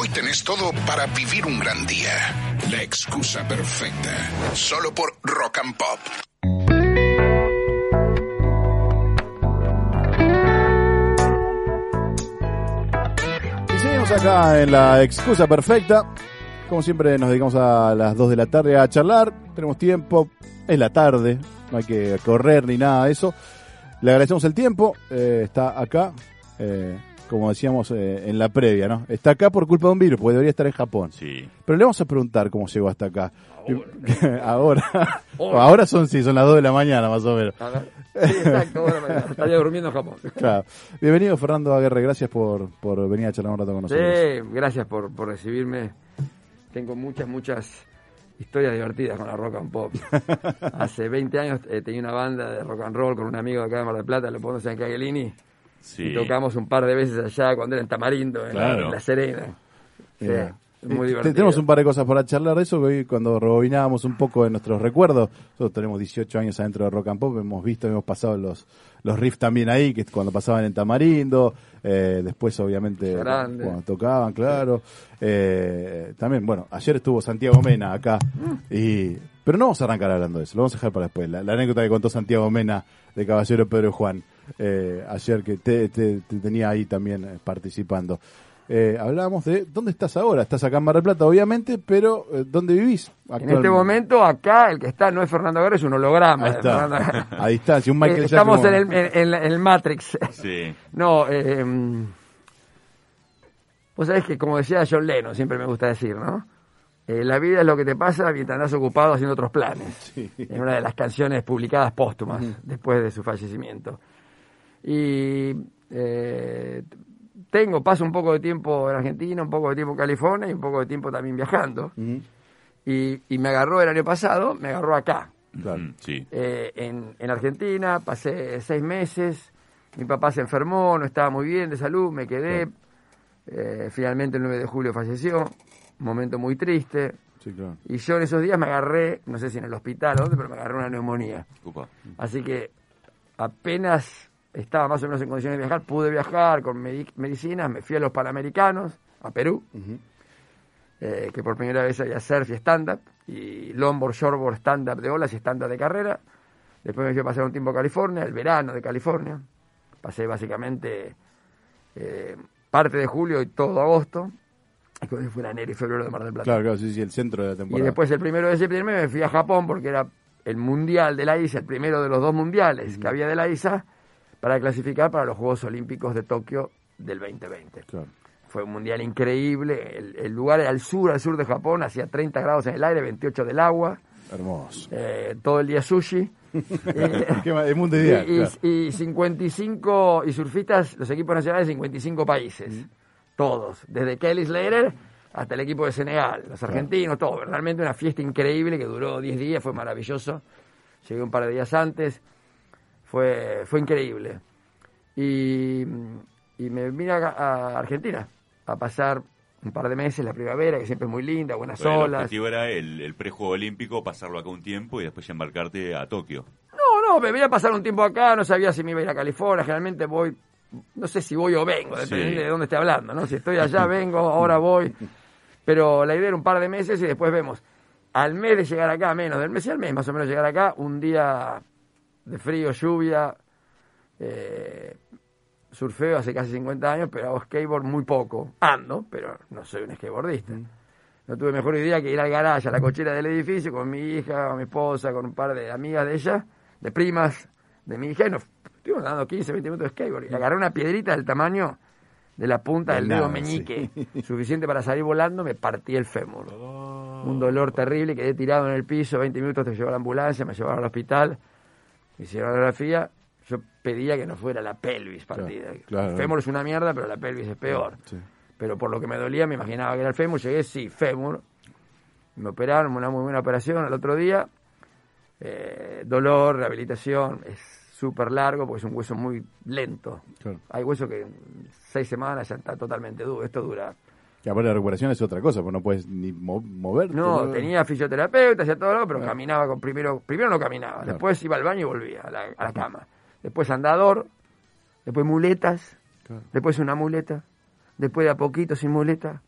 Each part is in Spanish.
Hoy tenés todo para vivir un gran día. La excusa perfecta. Solo por Rock and Pop. Y seguimos acá en la excusa perfecta. Como siempre nos dedicamos a las 2 de la tarde a charlar. Tenemos tiempo, es la tarde, no hay que correr ni nada de eso. Le agradecemos el tiempo, eh, está acá, eh, como decíamos eh, en la previa, ¿no? Está acá por culpa de un virus, porque debería estar en Japón. Sí. Pero le vamos a preguntar cómo llegó hasta acá. Ahora. Ahora, son, sí, son las 2 de la mañana más o menos. Sí, exacto. Estaría durmiendo en Japón. Claro. Bienvenido Fernando Aguirre, gracias por, por venir a charlar un rato con nosotros. Sí, gracias por, por recibirme. Tengo muchas, muchas historias divertidas con la rock and pop. Hace 20 años eh, tenía una banda de rock and roll con un amigo de acá de Mar del Plata, lo ponemos en Cagelini. Sí. Y tocamos un par de veces allá cuando era en Tamarindo, en, Claro. en La Serena. Sí, Mira. muy Eh, divertido. Tenemos un par de cosas para charlar de eso, que hoy cuando rebobinábamos un poco de nuestros recuerdos, nosotros tenemos 18 años adentro de Rock and Pop, hemos visto, hemos pasado los, los riffs también ahí, que cuando pasaban en Tamarindo, eh, después obviamente Grande. cuando tocaban, claro. Eh, también, bueno, ayer estuvo Santiago Mena acá, y pero no vamos a arrancar hablando de eso, lo vamos a dejar para después. La, la anécdota que contó Santiago Mena de Caballero Pedro y Juan, eh, ayer que te, te- te tenía ahí también eh, participando. Eh, hablábamos de dónde estás ahora. Estás acá en Mar del Plata, obviamente, pero eh, ¿dónde vivís? En este momento, acá, el que está no es Fernando Guerra, es un holograma. Ahí está, a distancia, un Michael Eh, Estamos en el, en, en la- en el Matrix. Sí. No, eh, vos sabés que como decía John Lennon, siempre me gusta decir, ¿no? Eh, la vida es lo que te pasa mientras andas ocupado haciendo otros planes. Es una de las canciones publicadas póstumas después de su fallecimiento. Y eh, tengo, paso un poco de tiempo en Argentina, un poco de tiempo en California y un poco de tiempo también viajando. Y, y me agarró el año pasado, me agarró acá, claro. Mm, Sí. eh, en, en Argentina, pasé seis meses, mi papá se enfermó, no estaba muy bien de salud, me quedé, Eh, finalmente el 9 de julio falleció, un momento muy triste, Sí, claro. y yo en esos días me agarré, no sé si en el hospital o dónde, pero me agarré una neumonía. Upa. Así que apenas estaba más o menos en condiciones de viajar, pude viajar con medi- medicinas, me fui a los Panamericanos, a Perú, eh, que por primera vez había surf y stand-up, y longboard, shortboard, stand-up de olas y stand-up de carrera. Después me fui a pasar un tiempo a California, el verano de California. Pasé básicamente eh, parte de julio y todo agosto. Y fue en enero y febrero de Mar del Plata. Claro, claro, sí, sí, el centro de la y temporada. después el primero de septiembre me fui a Japón porque era el mundial de la ISA, el primero de los dos mundiales que había de la ISA, para clasificar para los Juegos Olímpicos de Tokio del 2020. Claro. Fue un mundial increíble. El, el lugar era al sur, al sur de Japón, hacía 30 grados en el aire, 28 del agua, Hermoso. eh, todo el día sushi. Eh, mundo ideal. y, y- claro. y 55 y surfistas, los equipos nacionales de 55 países, todos, desde Kelly Slater hasta el equipo de Senegal, los argentinos, todo, realmente una fiesta increíble que duró 10 días, fue maravilloso. Llegué un par de días antes, fue, fue increíble. Y, y me vine a, a Argentina a pasar un par de meses la primavera, que siempre es muy linda, buenas Bueno, el olas. objetivo era el, el prejuego olímpico, pasarlo acá un tiempo y después ya embarcarte a Tokio. No, no, me voy a pasar un tiempo acá, no sabía si me iba a ir a California, generalmente voy, no sé si voy o vengo, depende Sí. de dónde esté hablando, ¿no? Si estoy allá, vengo, ahora voy. Pero la idea era un par de meses y después vemos. Al mes de llegar acá, menos del mes y al mes, más o menos llegar acá, un día de frío, lluvia, eh, surfeo hace casi 50 años, pero hago skateboard muy poco. Ando, pero no soy un skateboardista. No tuve mejor idea que ir al garaje, a la cochera del edificio, con mi hija, con mi esposa, con un par de amigas de ella, de primas de mi hija, y nos estuvimos dando 15, 20 minutos de skateboard. Y agarré una piedrita del tamaño de la punta De del dedo meñique, suficiente para salir volando, me partí el fémur. Un dolor terrible, quedé tirado en el piso, 20 minutos te llevó a la ambulancia, me llevaron al hospital, la radiografía, yo pedía que no fuera la pelvis partida. claro. el fémur es una mierda, pero la pelvis es peor. Sí. Pero por lo que me dolía, me imaginaba que era el fémur. Llegué, sí, fémur. Me operaron, una muy buena operación al otro día. Eh, dolor, rehabilitación, es súper largo porque es un hueso muy lento. Claro. Hay huesos que en seis semanas ya está totalmente duro. Esto dura. Que aparte la recuperación es otra cosa, porque no puedes ni mo- moverte. No, tenía fisioterapeuta, hacía todo, lo, pero caminaba con primero, primero no caminaba, Claro. después iba al baño y volvía a la, a la cama. Después andador, después muletas, Claro. después una muleta, después de a poquito sin muleta,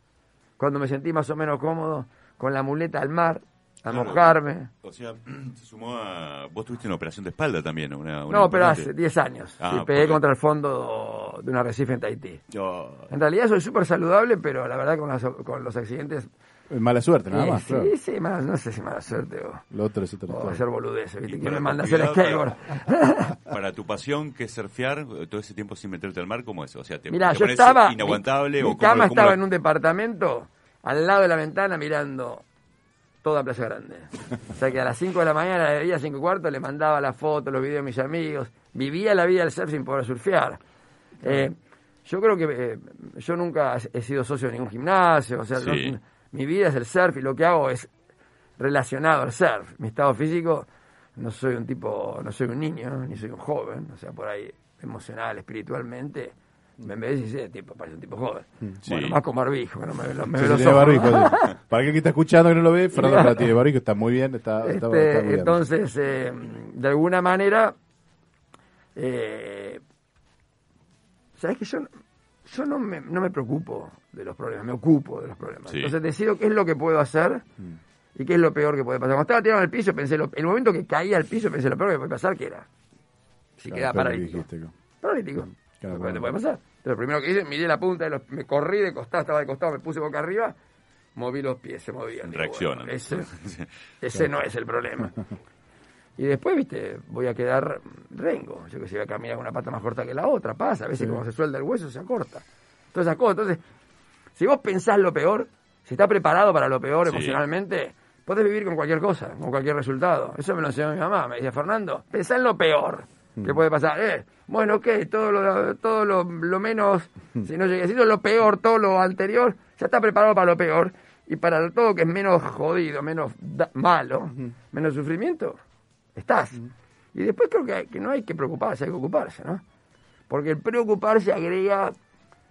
cuando me sentí más o menos cómodo, con la muleta al mar, a mojarme. O sea, se sumó a... Vos tuviste una operación de espalda también, una, una No, pero hace 10 años. Ah, Sí, por pegué contra el fondo de un arrecife en Tahití. Oh, En realidad soy súper saludable, pero la verdad con, las- con los accidentes... Mala suerte, nada más. sí, claro. sí, mala- no sé si mala suerte o, Lo otro es otra o hacer boludeces, ¿viste? Y Que para me tu manda a hacer skateboard. para tu pasión, que es surfear, todo ese tiempo sin meterte al mar, ¿cómo es? O sea, te, Mira, te yo estaba. inaguantable Mi, o mi cómo- cama cómo estaba en un departamento al lado de la ventana mirando toda Playa Grande. O sea que a las 5 de la mañana, de día 5 y cuarto, le mandaba las fotos, los videos a mis amigos. Vivía la vida del surf sin poder surfear. Eh, yo creo que eh, yo nunca he sido socio de ningún gimnasio. O sea, Sí. no- mi vida es el surf y lo que hago es relacionado al surf. Mi estado físico, no soy un tipo, no soy un niño, ni soy un joven. O sea, por ahí emocional, espiritualmente. Me ves y dice, tipo, parece un tipo joven. Sí. Bueno, más con barbijo, no me, me Sí, ve sí, los tiene ojos. barbijo, sí. Para aquel que está escuchando que no lo ve, Fernando Plata tiene barbijo, está muy bien, está, Este, está muy bien. entonces, eh, de alguna manera, eh, ¿sabes que yo, no- yo no, me, no me preocupo de los problemas, me ocupo de los problemas. Sí. Entonces decido qué es lo que puedo hacer y qué es lo peor que puede pasar. Cuando estaba tirado el piso, pensé, lo, el momento que caía al piso, pensé lo peor que puede pasar, que era? Si Claro, queda paralítico. Paralítico. Claro, Porque te claro. puede pasar. Entonces, lo primero que hice, miré la punta, de los, me corrí de costado, estaba de costado, me puse boca arriba, moví los pies, se movían. Digo, Reaccionan. bueno, ese ese no es el problema. Y después, viste, voy a quedar rengo. Yo que sé, voy a caminar con una pata más corta que la otra, pasa. A veces, como se suelda el hueso, se acorta. Entonces, esas cosas. Entonces, si vos pensás lo peor, si estás preparado para lo peor Sí. emocionalmente, podés vivir con cualquier cosa, con cualquier resultado. Eso me lo enseñó mi mamá. Me decía, Fernando, pensá en lo peor que puede pasar. Eh, bueno, ok, todo lo, todo lo, lo menos, si no llegué a decir lo peor, todo lo anterior, ya está preparado para lo peor. Y para todo que es menos jodido, menos da- malo, menos sufrimiento, estás. Y después creo que, que no hay que preocuparse, hay que ocuparse, ¿no? Porque el preocuparse agrega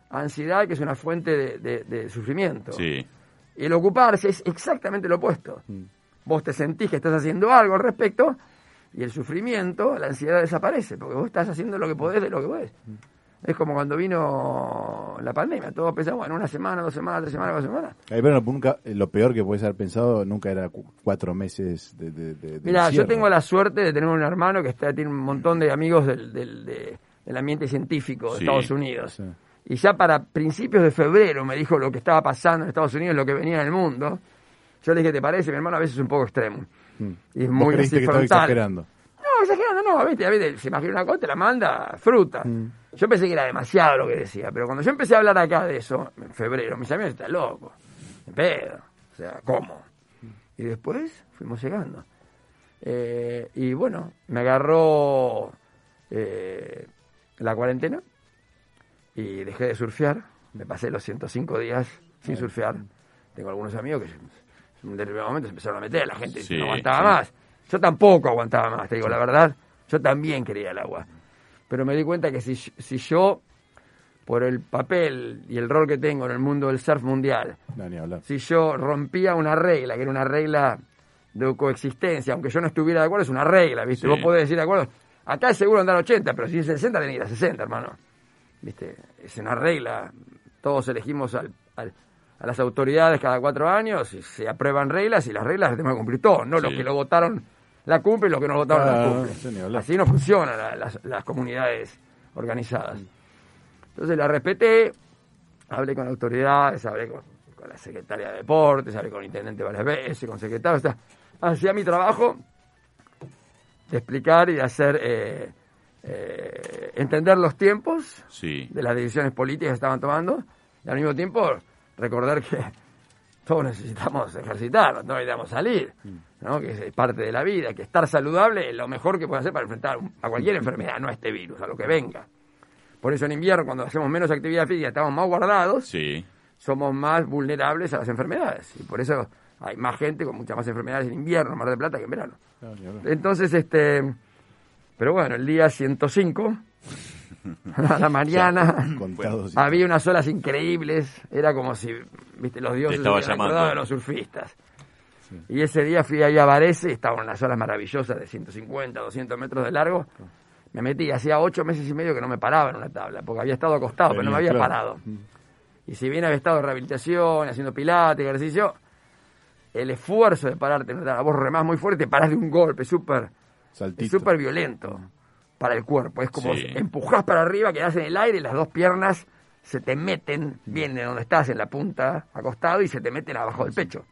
ansiedad, que es una fuente de, de- de sufrimiento. Sí. Y el ocuparse es exactamente lo opuesto. Vos te sentís que estás haciendo algo al respecto y el sufrimiento, la ansiedad desaparece, porque vos estás haciendo lo que podés de lo que podés. Es como cuando vino la pandemia, todos pensamos en una semana, dos semanas, tres semanas, cuatro semanas. Ay, pero nunca, lo peor que puedes haber pensado nunca era cu- cuatro meses de, de, de- de Mira, yo tengo la suerte de tener un hermano que está, tiene un montón de amigos del, del, de- del ambiente científico de Sí, Estados Unidos. sí. Y ya para principios de febrero me dijo lo que estaba pasando en Estados Unidos, lo que venía en el mundo. Yo le dije, ¿te parece? Mi hermano a veces es un poco extremo. Y es Vos muy creíste así que estaba frontal. exagerando. No, exagerando no, ¿viste? A veces se imagina una cosa, te la manda fruta. Mm. Yo pensé que era demasiado lo que decía, pero cuando yo empecé a hablar acá de eso, en febrero, mis amigos están locos. Pedo. O sea, ¿cómo? Y después fuimos llegando. Eh, y bueno, me agarró eh, la cuarentena y dejé de surfear. Me pasé los 105 días sin surfear. Tengo algunos amigos que en un determinado momento se empezaron a meter, la gente Sí, no aguantaba sí. más. Yo tampoco aguantaba más, te digo la verdad. Yo también quería el agua. Pero me di cuenta que si, si yo, por el papel y el rol que tengo en el mundo del surf mundial, No, si yo rompía una regla, que era una regla de coexistencia, aunque yo no estuviera de acuerdo, es una regla, ¿viste? Sí. Vos podés decir de acuerdo, acá es seguro andar 80, pero si es 60, tenés que ir a 60, hermano. ¿Viste? Es una regla. Todos elegimos al- al- a las autoridades cada cuatro años y se aprueban reglas y las reglas las tenemos que cumplir todos, no los Sí. que lo votaron la cumplen y los que no lo votaron Ah, la cumplen. Así no funcionan la- las, las comunidades organizadas. Entonces la respeté, hablé con autoridades, hablé con, con la secretaria de deportes, hablé con el intendente varias veces, con secretario, o sea, hacía mi trabajo de explicar y de hacer eh, eh, entender los tiempos Sí. de las decisiones políticas que estaban tomando y al mismo tiempo recordar que todos necesitamos ejercitarnos, todos necesitamos salir, ¿no? que es parte de la vida, que estar saludable es lo mejor que puede hacer para enfrentar a cualquier enfermedad, no a este virus, a lo que venga. Por eso en invierno, cuando hacemos menos actividad física, estamos más guardados, Sí. somos más vulnerables a las enfermedades. Y por eso hay más gente con muchas más enfermedades en invierno, en Mar del Plata, que en verano. No. Entonces, este. Pero bueno, el día 105, a la mañana, Contados. había unas olas increíbles. Era como si, viste, los dioses acordado de los surfistas. Y ese día fui ahí a Varese, estaban unas olas maravillosas de 150, 200 metros de largo. Me metí, hacía ocho meses y medio que no me paraba en una tabla, porque había estado acostado, pero no me había Claro. parado. Y si bien había estado en rehabilitación, haciendo pilates, ejercicio, el esfuerzo de pararte, ¿no? la voz remás muy fuerte, te parás de un golpe súper violento para el cuerpo. Es como Sí. empujás para arriba, quedás en el aire y las dos piernas se te meten bien de donde estás, en la punta, acostado, y se te meten abajo del pecho.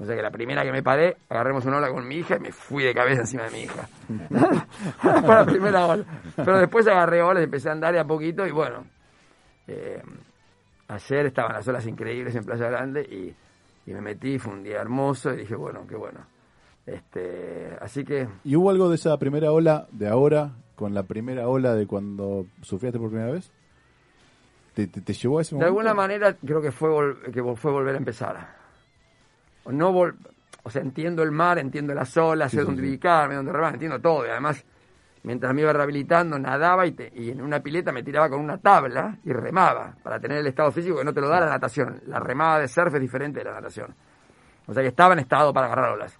O sea que la primera que me paré, agarremos una ola con mi hija y me fui de cabeza encima de mi hija. Fue la primera ola. Pero después agarré olas, empecé a andar de a poquito y bueno. eh, ayer estaban las olas increíbles en Playa Grande y, y me metí, fue un día hermoso y dije, bueno, qué bueno. Este, así que ¿Y hubo algo de esa primera ola de ahora con la primera ola de cuando sufriste por primera vez? ¿Te, te, te llevó a ese De momento? alguna manera creo que fue que fue volver a empezar. O no vol- o sea, entiendo el mar, entiendo las olas, sé sí, dónde sí. ubicarme, dónde remar, entiendo todo. Y además, mientras me iba rehabilitando, nadaba y, te- y en una pileta me tiraba con una tabla y remaba para tener el estado físico que no te lo da la natación. La remada de surf es diferente de la natación. O sea que estaba en estado para agarrar olas.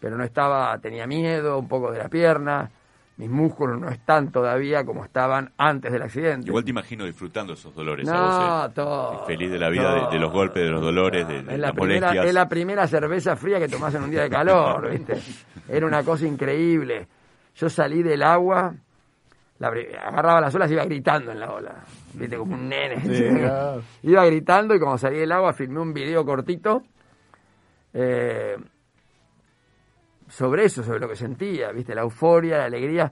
Pero no estaba, tenía miedo, un poco de la pierna. Mis músculos no están todavía como estaban antes del accidente. Igual te imagino disfrutando esos dolores a No, vos, ¿eh? todo. Feliz de la vida, de- de los golpes, de los dolores, de- de es la las primera, molestias. Es la primera cerveza fría que tomás en un día de calor, ¿viste? Era una cosa increíble. Yo salí del agua, la agarraba las olas y iba gritando en la ola, ¿viste? Como un nene. Sí, claro. Iba gritando y cuando salí del agua filmé un video cortito eh, sobre eso, sobre lo que sentía, ¿viste? La euforia, la alegría.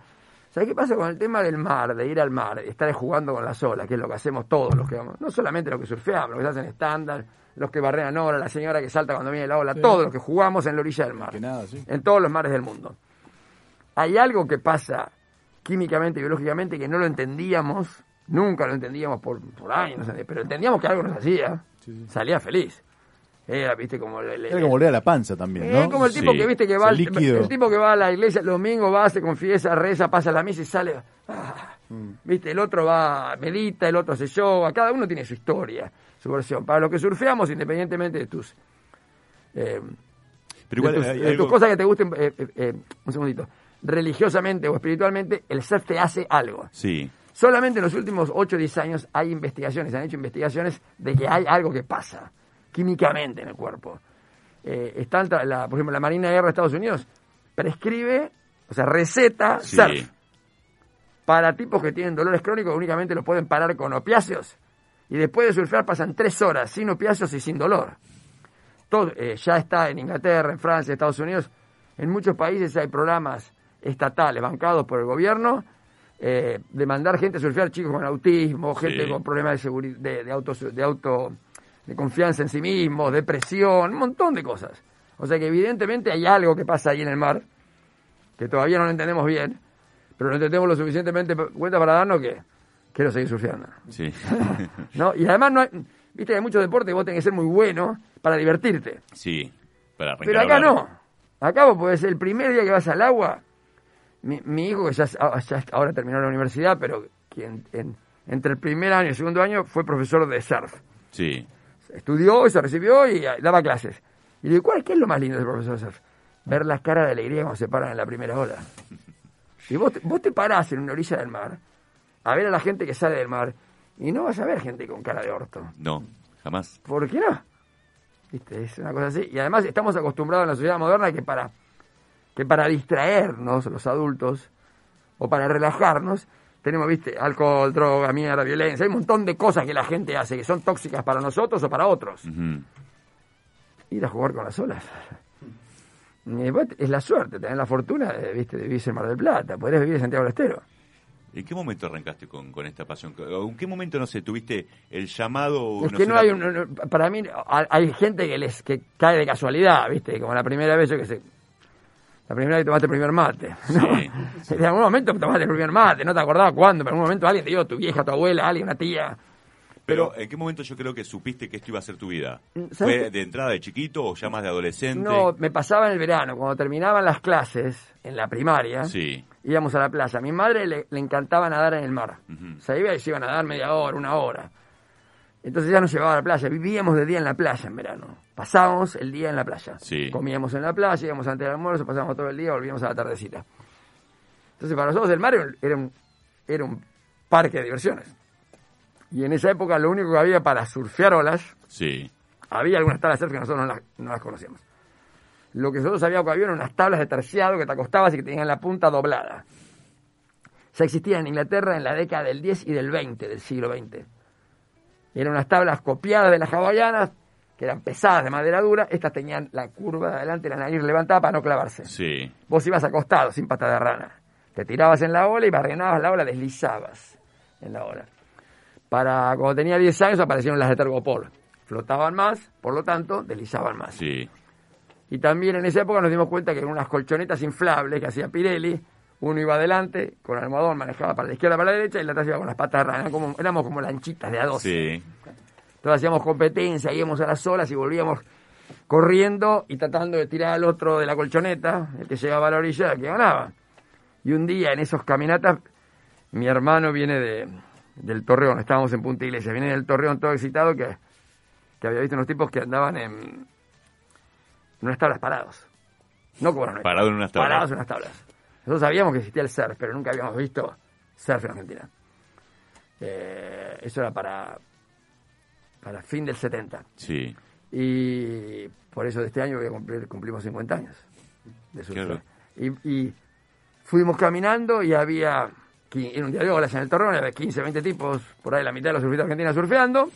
¿Sabes qué pasa con el tema del mar, de ir al mar, de estar jugando con las olas, que es lo que hacemos todos los que vamos? No solamente los que surfeamos, los que hacen estándar, los que barrean olas, la señora que salta cuando viene la ola, todos los que jugamos en la orilla del mar. Que nada, sí. En todos los mares del mundo. Hay algo que pasa químicamente y biológicamente que no lo entendíamos, nunca lo entendíamos por, por años, pero entendíamos que algo nos hacía, sí. salía feliz. Era, viste, como... Era como volver a la panza también, es ¿no? como el tipo Sí. que viste que va el tipo que va a la iglesia el domingo va se confiesa reza pasa la misa y sale ah, Mm. viste el otro va medita el otro hace yoga cada uno tiene su historia su versión para los que surfeamos independientemente de tus eh, Pero igual de tus, hay de tus algo- cosas que te gusten eh, eh, eh, un segundito religiosamente o espiritualmente el surf te hace algo Sí, Solamente en los últimos 8 o 10 años hay investigaciones, han hecho investigaciones de que hay algo que pasa químicamente en el cuerpo. Eh, está el la, por ejemplo, la Marina de Guerra de Estados Unidos prescribe, o sea, receta Sí. surf para tipos que tienen dolores crónicos únicamente lo pueden parar con opiáceos y después de surfear pasan 3 horas sin opiáceos y sin dolor. Todo, eh, ya está en Inglaterra, en Francia, Estados Unidos. En muchos países hay programas estatales bancados por el gobierno eh, de mandar gente a surfear, chicos con autismo, gente Sí. con problemas de, de, de, auto, de auto, de confianza en sí mismos, depresión, un montón de cosas. O sea que evidentemente hay algo que pasa ahí en el mar, que todavía no lo entendemos bien, pero lo entendemos lo suficientemente cuenta para darnos que quiero seguir surfeando. sí. ¿no? Y además, no hay, viste que hay muchos deportes que vos tenés que ser muy bueno para divertirte. sí, para Pero acá no. Acá vos podés ser el primer día que vas al agua. Mi, mi hijo, que ya, ah, ya ahora terminó la universidad, pero que en- en- entre el primer año y el segundo año fue profesor de surf. Sí, Estudió y se recibió y ah, daba clases. Y le digo, ¿cuál, ¿qué es lo más lindo de ser profesor surf? Ver las caras de alegría cuando se paran en la primera ola. Y vos te, vos te parás en una orilla del mar a ver a la gente que sale del mar y no vas a ver gente con cara de orto. no, jamás. ¿Por qué no? ¿Viste? Es una cosa así. Y además estamos acostumbrados en la sociedad moderna que para, que para distraernos, los adultos, o para relajarnos, tenemos, viste, alcohol, droga, mierda, violencia. Hay un montón de cosas que la gente hace que son tóxicas para nosotros o para otros. Ujú. Ir a jugar con las olas. Vos- Es la suerte, tener la fortuna de, viste, de vivir en Mar del Plata. Podrías vivir en Santiago del Estero. ¿En qué momento arrancaste con, con esta pasión? ¿En qué momento, no sé, tuviste el llamado? Es no que no la- hay un, para mí hay hay gente que les que cae de casualidad, ¿viste? Como la primera vez yo que sé. La primera vez que tomaste el primer mate. ¿no? Sí. En algún momento tomaste el primer mate, no te acordabas cuándo, pero en algún momento alguien te dio, tu vieja, tu abuela, alguien, una tía. Pero, ¿en qué momento yo creo que supiste que esto iba a ser tu vida? ¿Sabes ¿Fue de entrada de chiquito o ya más de adolescente? No, me pasaba en el verano, cuando terminaban las clases en la primaria, Sí, íbamos a la playa. A mi madre le, le encantaba nadar en el mar. Sea, iba y se iba a nadar media hora, una hora. Entonces ya nos llevaba a la playa. Vivíamos de día en la playa en verano. Pasábamos el día en la playa. Sí. Comíamos en la playa, íbamos antes del almuerzo, pasábamos todo el día, volvíamos a la tardecita. Entonces para nosotros el mar era un, era un, parque de diversiones. Y en esa época lo único que había para surfear olas, Sí. había algunas tablas surf que nosotros no las, no las conocíamos. Lo que nosotros sabíamos que había eran unas tablas de terciado que te acostabas y que tenían la punta doblada. Ya existían en Inglaterra en la década del 10 y del 20, del siglo XX. Eran unas tablas copiadas de las hawaianas, que eran pesadas de madera dura. Estas tenían la curva de adelante, la nariz levantada para no clavarse. Sí. Vos ibas acostado, sin pata de rana. Te tirabas en la ola y barrenabas la ola, deslizabas en la ola. Para cuando tenía 10 años aparecieron las de Tergopol. Flotaban más, por lo tanto, deslizaban más. Sí. Y también en esa época nos dimos cuenta que en unas colchonetas inflables que hacía Pirelli, uno iba adelante, con el almohadón manejaba para la izquierda, para la derecha, y la otra iba con las patas de rana. Eran como- éramos como lanchitas de a dos. Sí. Entonces hacíamos competencia, íbamos a las olas y volvíamos corriendo y tratando de tirar al otro de la colchoneta, el que llegaba a la orilla, el que ganaba. Y un día en esos caminatas, mi hermano viene de, del Torreón, estábamos en Punta Iglesia, viene del Torreón todo excitado que, que había visto unos tipos que andaban en, en unas tablas parados. No como nosotros. Parado en unas tablas. Parados en unas tablas. Nosotros sabíamos que existía el surf, pero nunca habíamos visto surf en Argentina. Eh, eso era para, para fin del 70. Sí. Y por eso de este año voy a cumplir, cumplimos 50 años de. Claro. Y, y fuimos caminando y había, en un día de olas en el Torreón, había 15, 20 tipos, por ahí la mitad de los surfistas argentinos surfeando.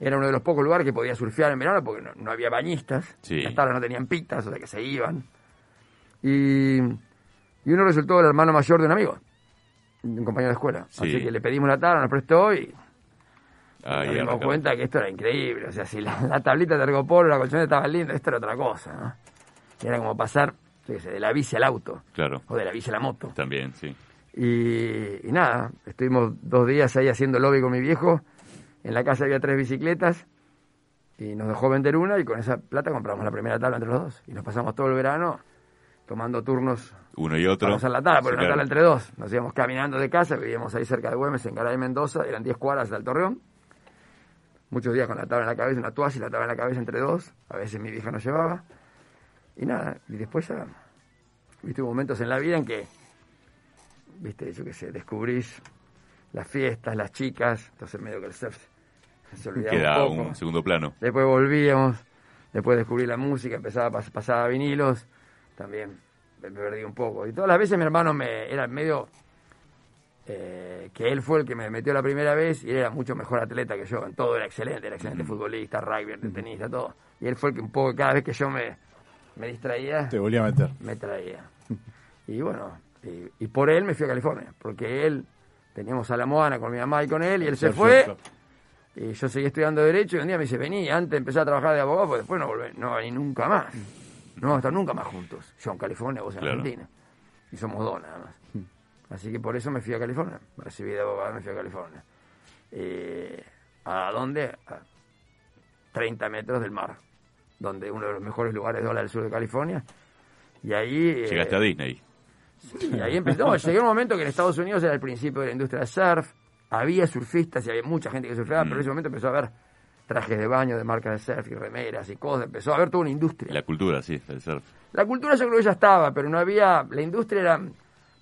Era uno de los pocos lugares que podía surfear en verano porque no, no había bañistas. Sí. Las tablas no tenían pitas, o sea que se iban. Y, y uno resultó el hermano mayor de un amigo, un compañero de escuela. Sí. Así que le pedimos la tabla, nos prestó y nos dimos cuenta que esto era increíble. O sea, si la, la tablita de ergopolo, la colchoneta estaba linda, esto era otra cosa, ¿no? Era como pasar, sé, de la bici al auto, Claro. o de la bici a la moto. También, sí. Y, y nada, estuvimos dos días ahí haciendo lobby con mi viejo. En la casa había tres bicicletas y nos dejó vender una y con esa plata compramos la primera tabla entre los dos. Y nos pasamos todo el verano tomando turnos Uno y otro. para usar la tabla, porque Sí, una tabla entre dos. Nos íbamos caminando de casa, vivíamos ahí cerca de Güemes, en Garay Mendoza, eran 10 cuadras del Torreón. Muchos días con la tabla en la cabeza, una toalla y la tabla en la cabeza entre dos. A veces mi vieja nos llevaba. Y nada, y después ya, viste, hubo momentos en la vida en que, viste, yo qué sé, descubrís las fiestas, las chicas, entonces medio que el surf se olvidaba Queda un poco. un segundo plano. Después volvíamos, después descubrí la música, empezaba a pas- pasar a vinilos, también me perdí un poco. Y todas las veces mi hermano me era medio eh, que él fue el que me metió la primera vez y él era mucho mejor atleta que yo, en todo era excelente, era excelente futbolista, rugby, tenista, todo. Y él fue el que un poco cada vez que yo me, me distraía, Te volví a meter. me traía. Y bueno, y, y por él me fui a California, porque él, teníamos a la Moana con mi mamá y con él, y él se fue, y yo seguí estudiando Derecho y un día me dice, vení, antes empezar a trabajar de abogado, porque después no volví, no vení nunca más. No vamos a estar nunca más juntos. Yo en California, vos en Claro. Argentina. Y somos dos nada más. Así que por eso me fui a California. Me recibí de abogado y me fui a California. Eh, ¿A dónde? A 30 metros del mar. Donde uno de los mejores lugares de ola del sur de California. Y ahí... eh, Llegaste a Disney. y ahí empezó. No, llegué a un momento que en Estados Unidos era el principio de la industria del surf. Había surfistas y había mucha gente que surfeaba, pero en ese momento empezó a haber trajes de baño de marcas de surf y remeras y cosas. Empezó a haber toda una industria. La cultura, sí, el surf. La cultura yo creo que ya estaba, pero no había. La industria era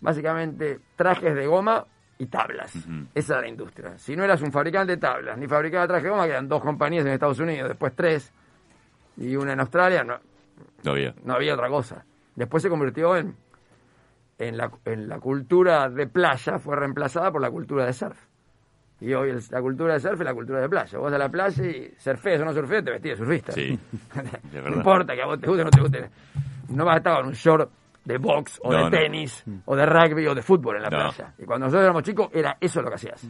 básicamente trajes de goma y tablas. Esa era la industria. Si no eras un fabricante de tablas ni fabricaba trajes de goma, quedan dos compañías en Estados Unidos, después tres y una en Australia, no, No había. no había otra cosa. Después se convirtió en, en, la, en la cultura de playa, fue reemplazada por la cultura de surf. Y hoy el- la cultura de surf es la cultura de playa. Vos a la playa y surfees o no surfees, te vestís de surfista. Sí, no es verdad. importa que a vos te guste o no te guste. No vas a estar con un short de box o No, de no. tenis o de rugby o de fútbol en la No. playa. Y cuando nosotros éramos chicos, era eso lo que hacías.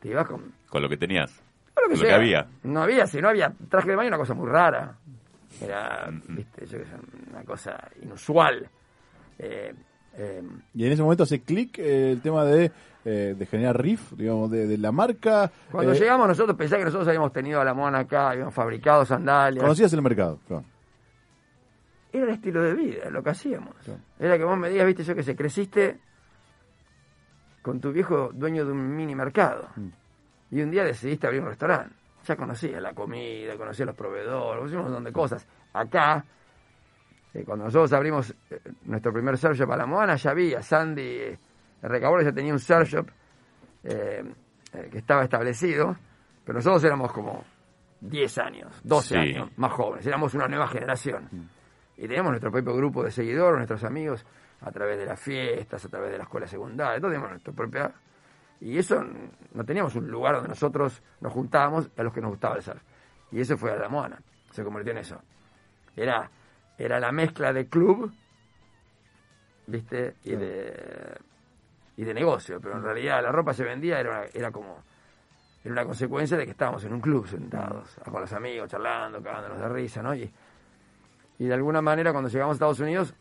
Te ibas con Con lo que tenías. con lo que, Con lo que había. No había, si no había traje de baño, una cosa muy rara. Era, viste, yo qué sé, una cosa inusual. Eh, eh, Y en ese momento hace clic eh, el tema de, eh, de generar riff, digamos, de, de la marca. cuando llegamos nosotros, pensá que nosotros habíamos tenido a la mona acá, habíamos fabricado sandalias. Conocías el mercado. claro. Era el estilo de vida, lo que hacíamos. Claro. Era que vos me digas, viste, yo que sé, creciste con tu viejo dueño de un mini mercado. Y un día decidiste abrir un restaurante. Ya conocías la comida, conocías los proveedores, conocías un montón de cosas. Acá, eh, cuando nosotros abrimos eh, nuestro primer surf shop a la Moana, ya había Sandy, eh, el Recabora ya tenía un surf shop. que estaba establecido, pero nosotros éramos como 10 años, 12 Sí. años más jóvenes, éramos una nueva generación. Y teníamos nuestro propio grupo de seguidores, nuestros amigos, a través de las fiestas, a través de la escuela secundaria, todo teníamos nuestra propia... Y eso, no teníamos un lugar donde nosotros nos juntábamos a los que nos gustaba el surf. Y eso fue a la Moana, se convirtió en eso. Era, era la mezcla de club, ¿viste? Y de, y de negocio, pero en realidad la ropa se vendía, era, una- era como era una consecuencia de que estábamos en un club sentados, con los amigos, charlando, cagándonos de risa, ¿no? Y, y de alguna manera cuando llegamos a Estados Unidos,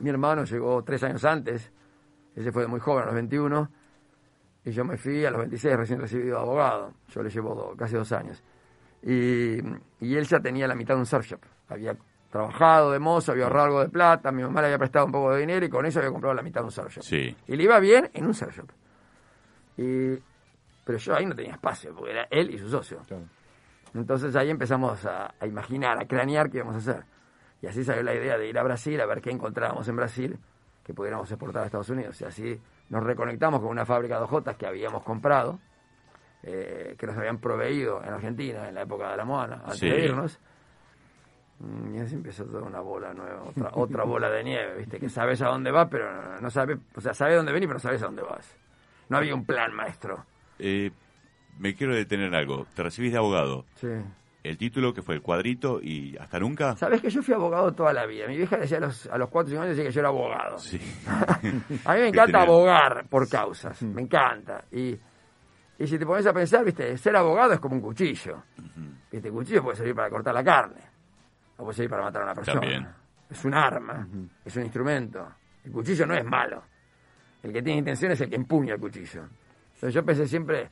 mi hermano llegó tres años antes, ese fue de muy joven, a los 21, y yo me fui a los 26 recién recibido abogado, yo le llevo do- casi dos años. Y, y él ya tenía la mitad de un surf shop, había trabajado de mozo, había ahorrado algo de plata, mi mamá le había prestado un poco de dinero y con eso había comprado la mitad de un surf shop. Sí. Y le iba bien en un surf shop. Y, pero yo ahí no tenía espacio, porque era él y su socio. Claro. Entonces ahí empezamos a, a imaginar, a cranear qué íbamos a hacer. Y así salió la idea de ir a Brasil a ver qué encontrábamos en Brasil que pudiéramos exportar a Estados Unidos. Y así nos reconectamos con una fábrica de hojotas que habíamos comprado, eh, que nos habían proveído en Argentina en la época de la Moana, antes Sí. de irnos. Mm, Y así empezó toda una bola nueva, otra, otra bola de nieve, ¿viste? Que sabes a dónde vas, pero no, no sabes, o sea, sabes dónde venís, pero no sabes a dónde vas. No había un plan maestro. Eh, me quiero detener en algo. Te recibís de abogado. Sí. El título que fue el cuadrito y hasta nunca. Sabes que yo fui abogado toda la vida. Mi vieja decía a los, a los 4 o 5 años decía que yo era abogado. Sí. A mí me encanta abogar por causas, me encanta. Y, y si te pones a pensar, viste, ser abogado es como un cuchillo. El cuchillo puede servir para cortar la carne, o puede servir para matar a una persona. También. Es un arma, es un instrumento. El cuchillo no es malo. El que tiene intención es el que empuña el cuchillo. Entonces yo pensé siempre,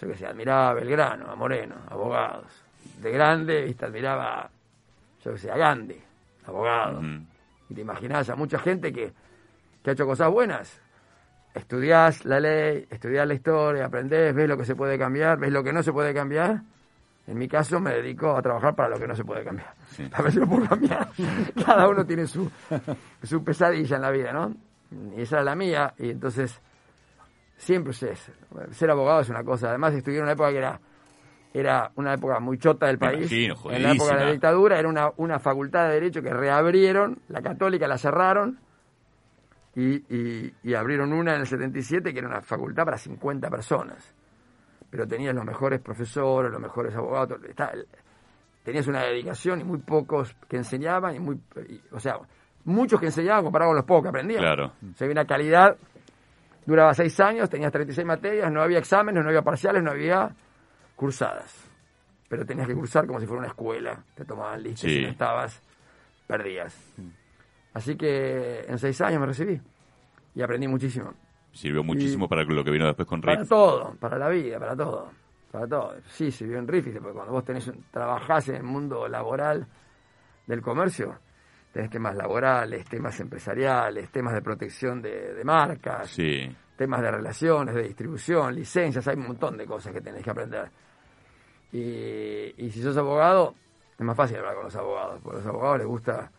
yo qué sé, admiraba a Belgrano, a Moreno, abogados. De grande, viste, admiraba, yo qué sé, a Gandhi, abogado. Ujú. Y te imaginás a mucha gente que, que ha hecho cosas buenas. Estudiás la ley, estudiás la historia, aprendés, ves lo que se puede cambiar, ves lo que no se puede cambiar. En mi caso me dedico a trabajar para lo que no se puede cambiar. Sí. A ver si lo puedo cambiar. Cada uno tiene su, su pesadilla en la vida, ¿no? Y esa era la mía. Y entonces, siempre es, ser abogado es una cosa. Además, estudié en una época que era, era una época muy chota del país. imagino, en la época de la dictadura era una, una facultad de Derecho que reabrieron, la católica la cerraron y, y- y abrieron una en el 77 que era una facultad para 50 personas. Pero tenías los mejores profesores, los mejores abogados, está- tenías una dedicación y muy pocos que enseñaban, y muy, y- o sea, muchos que enseñaban comparado con los pocos que aprendían. Claro. O sea, había una calidad, duraba seis años, tenías 36 materias, no había exámenes, no había parciales, no había cursadas. Pero tenías que cursar como si fuera una escuela, te tomaban listas y Sí. si no estabas, perdías. Así que en seis años me recibí y aprendí muchísimo. Sirvió muchísimo para lo que vino después con Para Rick. todo, para la vida, para todo. Para todo. Sí, sirvió en Riffis, porque cuando vos tenés un- trabajás en el mundo laboral del comercio, tenés temas laborales, temas empresariales, temas de protección de, de marcas, Sí. temas de relaciones, de distribución, licencias, hay un montón de cosas que tenés que aprender. Y, y si sos abogado, es más fácil hablar con los abogados, porque a los abogados les gusta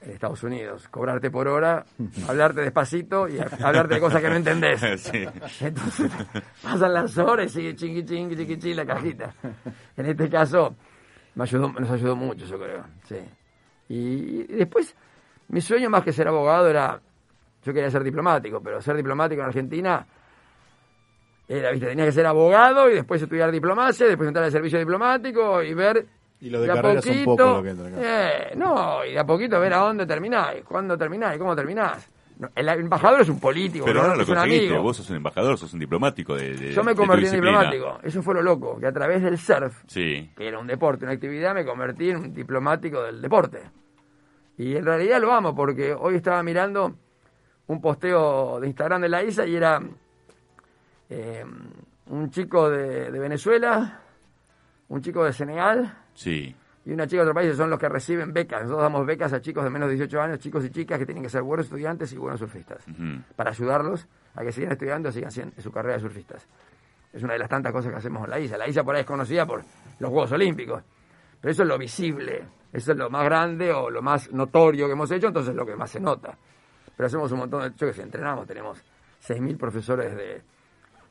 en Estados Unidos cobrarte por hora, hablarte despacito y hablarte de cosas que no entendés. Sí. Entonces pasan las horas y sigue chingui chingui chingui chingui la cajita. En este caso me ayudó, nos ayudó mucho, yo creo. Sí. Y, y después, mi sueño más que ser abogado era, yo quería ser diplomático, pero ser diplomático en Argentina era, viste, tenías que ser abogado y después estudiar diplomacia, después entrar al servicio diplomático y ver Y lo de carrera son poco lo que entra acá. eh, no, y de a poquito ver a dónde terminás, cuándo terminás y cómo terminás. No, El embajador es un político, Pero no ahora lo es un conseguiste. amigo. Vos sos un embajador, sos un diplomático de, de- Yo me de convertí en diplomático. Eso fue lo loco, que a través del surf, Sí. que era un deporte, una actividad, me convertí en un diplomático del deporte. Y en realidad lo amo, porque hoy estaba mirando un posteo de Instagram de la ISA y era eh, un chico de, de Venezuela, un chico de Senegal Sí. y una chica de otro país, son los que reciben becas. Nosotros damos becas a chicos de menos de 18 años, chicos y chicas que tienen que ser buenos estudiantes y buenos surfistas para ayudarlos a que sigan estudiando y sigan haciendo su carrera de surfistas. Es una de las tantas cosas que hacemos en la isla. La isla por ahí es conocida por los Juegos Olímpicos, pero eso es lo visible, eso es lo más grande o lo más notorio que hemos hecho, entonces es lo que más se nota. Pero hacemos un montón de, yo que sé, entrenamos, tenemos 6.000 profesores de,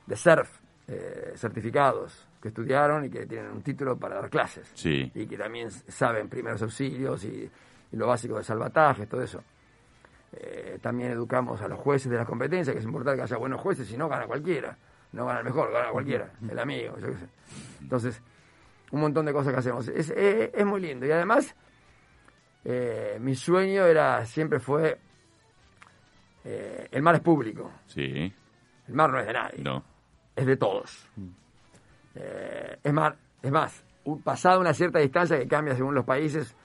de surf eh, certificados que estudiaron y que tienen un título para dar clases. Sí. Y que también saben primeros auxilios y, y lo básico de salvataje, todo eso. Eh, también educamos a los jueces de las competencias, que es importante que haya buenos jueces, si no gana cualquiera. No gana el mejor, gana cualquiera, el amigo, yo qué sé. Entonces, un montón de cosas que hacemos. Es, es, es muy lindo. Y además, eh, mi sueño era, siempre fue, eh, el mar es público. Sí. El mar no es de nadie. No. Es de todos. Eh, es, mar, es más, un- pasada una cierta distancia que cambia según los países,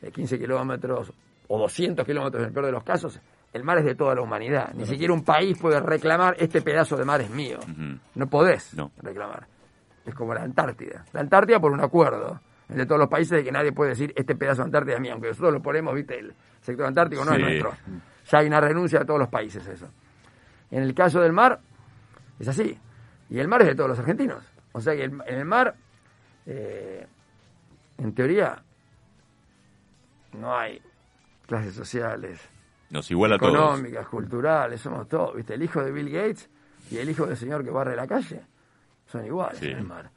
de 15 kilómetros o 200 kilómetros en el peor de los casos, el mar es de toda la humanidad. Ni siquiera un país puede reclamar este pedazo de mar es mío. No podés No. reclamar. Es como la Antártida. La Antártida por un acuerdo entre todos los países de que nadie puede decir este pedazo de Antártida es mío, aunque nosotros lo ponemos, viste, el sector antártico no Sí. es nuestro. Ya hay una renuncia de todos los países eso. En el caso del mar, es así. Y el mar es de todos los argentinos. O sea que el- en el mar, eh, en teoría, no hay clases sociales, Nos iguala todos. económicas, culturales, somos todos. ¿Viste? El hijo de Bill Gates y el hijo del señor que barre la calle son iguales Sí. en el mar.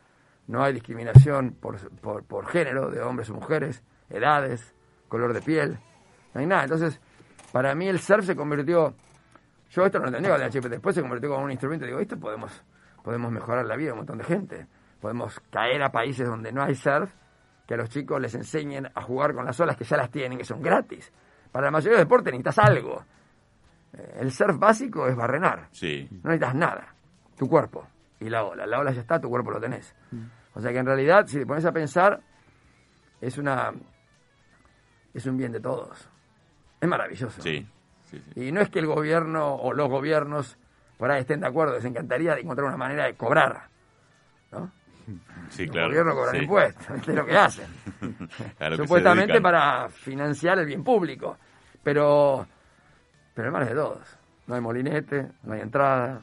No hay discriminación por, por, por género, de hombres o mujeres, edades, color de piel, no hay nada. Entonces, para mí el surf se convirtió, yo esto no lo entendía con el HP, después se convirtió como un instrumento, digo, esto podemos, podemos mejorar la vida de un montón de gente. Podemos caer a países donde no hay surf, que a los chicos les enseñen a jugar con las olas que ya las tienen, que son gratis. Para la mayoría de deportes necesitas algo. Eh, El surf básico es barrenar. Sí. No necesitas nada. Tu cuerpo y la ola. La ola ya está, tu cuerpo lo tenés. O sea que en realidad, si te pones a pensar, es una es un bien de todos. Es maravilloso. Sí. Sí, sí. Y no es que el gobierno o los gobiernos por ahí estén de acuerdo, les encantaría encontrar una manera de cobrar. ¿no? Sí, Los claro. gobiernos cobran sí. impuestos, es lo que hacen. Que Supuestamente para financiar el bien público. Pero, pero el mar es de todos. No hay molinete, no hay entrada.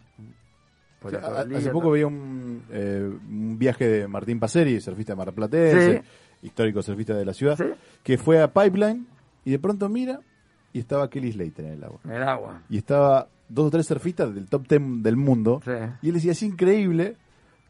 Sí, a- día, hace poco veía un, eh, un viaje de Martín Paseri, surfista marplatense, histórico surfista de la ciudad, Sí. que fue a Pipeline y de pronto mira y estaba Kelly Slater en el agua. en el agua. Y estaba dos o tres surfistas del top ten del mundo. Sí. Y él decía, es increíble,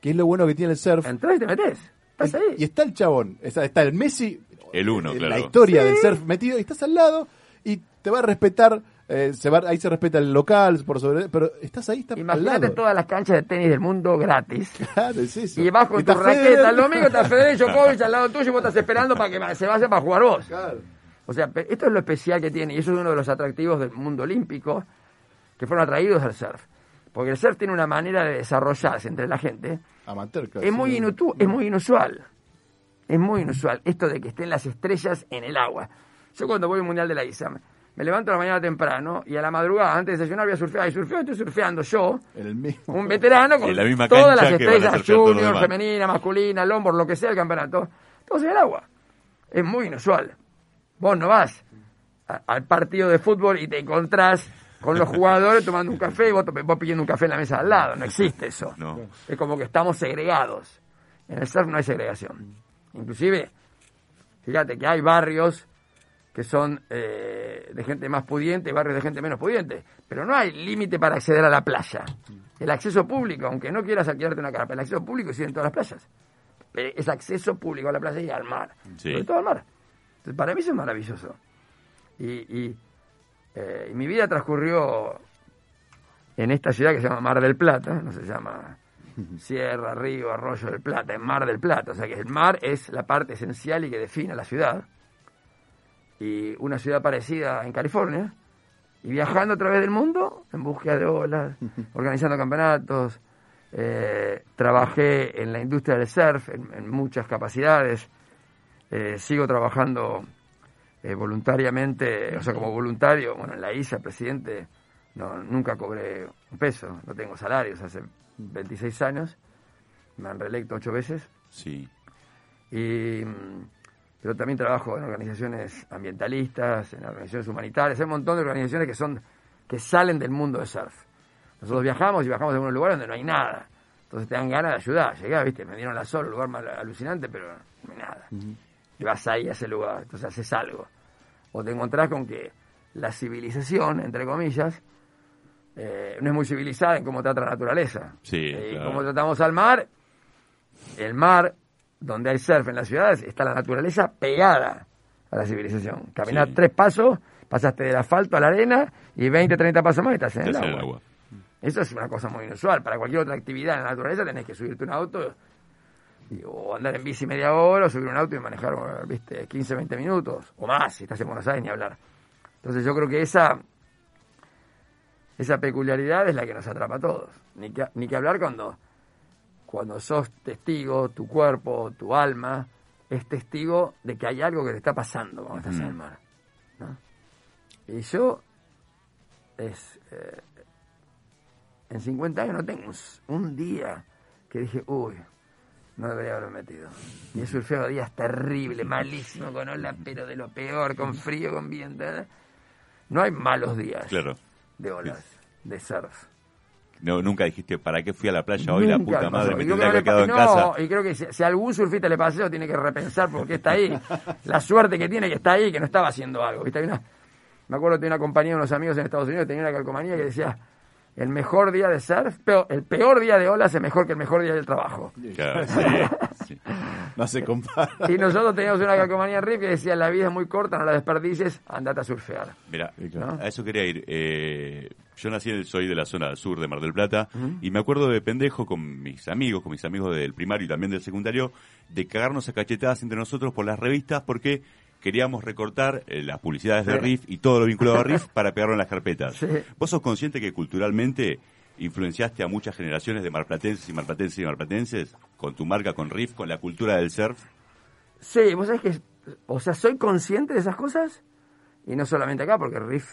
que es lo bueno que tiene el surf. Entrás y te metes. Estás ahí. Y está el chabón, está, está el Messi, El uno, claro. la historia Sí. del surf metido, y estás al lado y te va a respetar, eh, se va, ahí se respeta el local, por sobre, pero estás ahí, estás al Imagínate lado. todas las canchas de tenis del mundo gratis. Claro, es eso. Y vas con tu raqueta Federer. el domingo, está Federico Djokovic al lado tuyo y vos estás esperando para que se vaya para jugar vos. Claro. O sea, esto es lo especial que tiene y eso es uno de los atractivos del mundo olímpico que fueron atraídos al surf. Porque el surf tiene una manera de desarrollarse entre la gente. Amateur, claro, Es sí, muy, no. inutu- es muy inusual. Es muy inusual esto de que estén las estrellas en el agua. Yo cuando voy al Mundial de la ISA, me- levanto a la mañana temprano y a la madrugada, antes de desayunar, voy a surfear. Y surfeo, estoy surfeando yo, En el mismo. un veterano con En la misma todas las estrellas, junior, femenina, masculina, longboard, lo que sea el campeonato, todos en el agua. Es muy inusual. Vos no vas a- al partido de fútbol y te encontrás con los jugadores tomando un café y vos, pidiendo un café en la mesa al lado. No existe eso. No. Es como que estamos segregados. En el surf no hay segregación. Inclusive, fíjate que hay barrios que son eh, de gente más pudiente y barrios de gente menos pudiente. Pero no hay límite para acceder a la playa. El acceso público, aunque no quieras alquilarte una carpa, el acceso público sigue en todas las playas. Eh, Es acceso público a la playa y al mar. Sí. Sobre todo al mar. Entonces, para mí eso es maravilloso. Y, y, eh, y mi vida transcurrió en esta ciudad que se llama Mar del Plata, no se llama Sierra, Río, Arroyo del Plata, es Mar del Plata. O sea que el mar es la parte esencial y que define a la ciudad. Y una ciudad parecida en California. Y viajando a través del mundo en búsqueda de olas, organizando campeonatos. eh, trabajé en la industria del surf en, en muchas capacidades. Eh, sigo trabajando eh, voluntariamente, o sea, como voluntario, bueno, en la ISA, presidente, no, nunca cobré un peso, no tengo salarios hace 26 años, me han reelecto ocho veces, Sí. y, mm, pero también trabajo en organizaciones ambientalistas, en organizaciones humanitarias, hay un montón de organizaciones que son que salen del mundo del surf. Nosotros viajamos y viajamos a un lugar donde no hay nada. Entonces te dan ganas de ayudar. Llegué, viste, me dieron la sol, un lugar más alucinante, pero no hay nada. Y vas ahí a ese lugar, entonces haces algo. O te encontrás con que la civilización, entre comillas, eh, no es muy civilizada en cómo trata la naturaleza. Sí, y claro. como tratamos al mar, el mar, donde hay surf en las ciudades, está la naturaleza pegada a la civilización. Caminar Sí. tres pasos, pasaste del asfalto a la arena y 20, 30 pasos más y estás en el Estás agua. en el agua. Eso es una cosa muy inusual. Para cualquier otra actividad en la naturaleza tenés que subirte un auto y- o andar en bici media hora o subir un auto y manejar, viste, 15, 20 minutos o más si estás en Buenos Aires ni hablar. Entonces yo creo que esa esa peculiaridad es la que nos atrapa a todos. Ni que, ni que hablar cuando, cuando sos testigo, tu cuerpo, tu alma, es testigo de que hay algo que te está pasando cuando estás en el mar. ¿no? Y yo, es, eh, en 50 años no tengo un día que dije, uy, no debería haberme metido. Y he surfeado días terribles, malísimo, con ola, pero de lo peor, con frío, con viento. No hay malos días Claro. de olas, de surf. No, nunca dijiste, ¿para qué fui a la playa hoy? La puta pasó. madre, me tendría que que quedado en casa. y creo que si, si algún surfista le eso, tiene que repensar por qué está ahí. La suerte que tiene que está ahí, que no estaba haciendo algo. ¿viste? Una- me acuerdo que tenía una compañía de unos amigos en Estados Unidos, tenía una calcomanía que decía, el mejor día de surf, peor- el peor día de olas es mejor que el mejor día del trabajo. Claro, sí, sí. No se compara. Y nosotros teníamos una calcomanía RIP que decía, la vida es muy corta, no la desperdicies, andate a surfear. Mira, a eso quería ir. Eh, yo nací, en- soy de la zona sur de Mar del Plata y me acuerdo de pendejo con mis amigos, con mis amigos del primario y también del secundario, de cagarnos a cachetadas entre nosotros por las revistas porque queríamos recortar eh, las publicidades de Sí. Riff y todo lo vinculado a Riff para pegarlo en las carpetas. Sí. ¿Vos sos consciente que culturalmente influenciaste a muchas generaciones de marplatenses y marplatenses y marplatenses con tu marca, con Riff, con la cultura del surf? Sí, vos sabés que, o sea, soy consciente de esas cosas y no solamente acá, porque RIF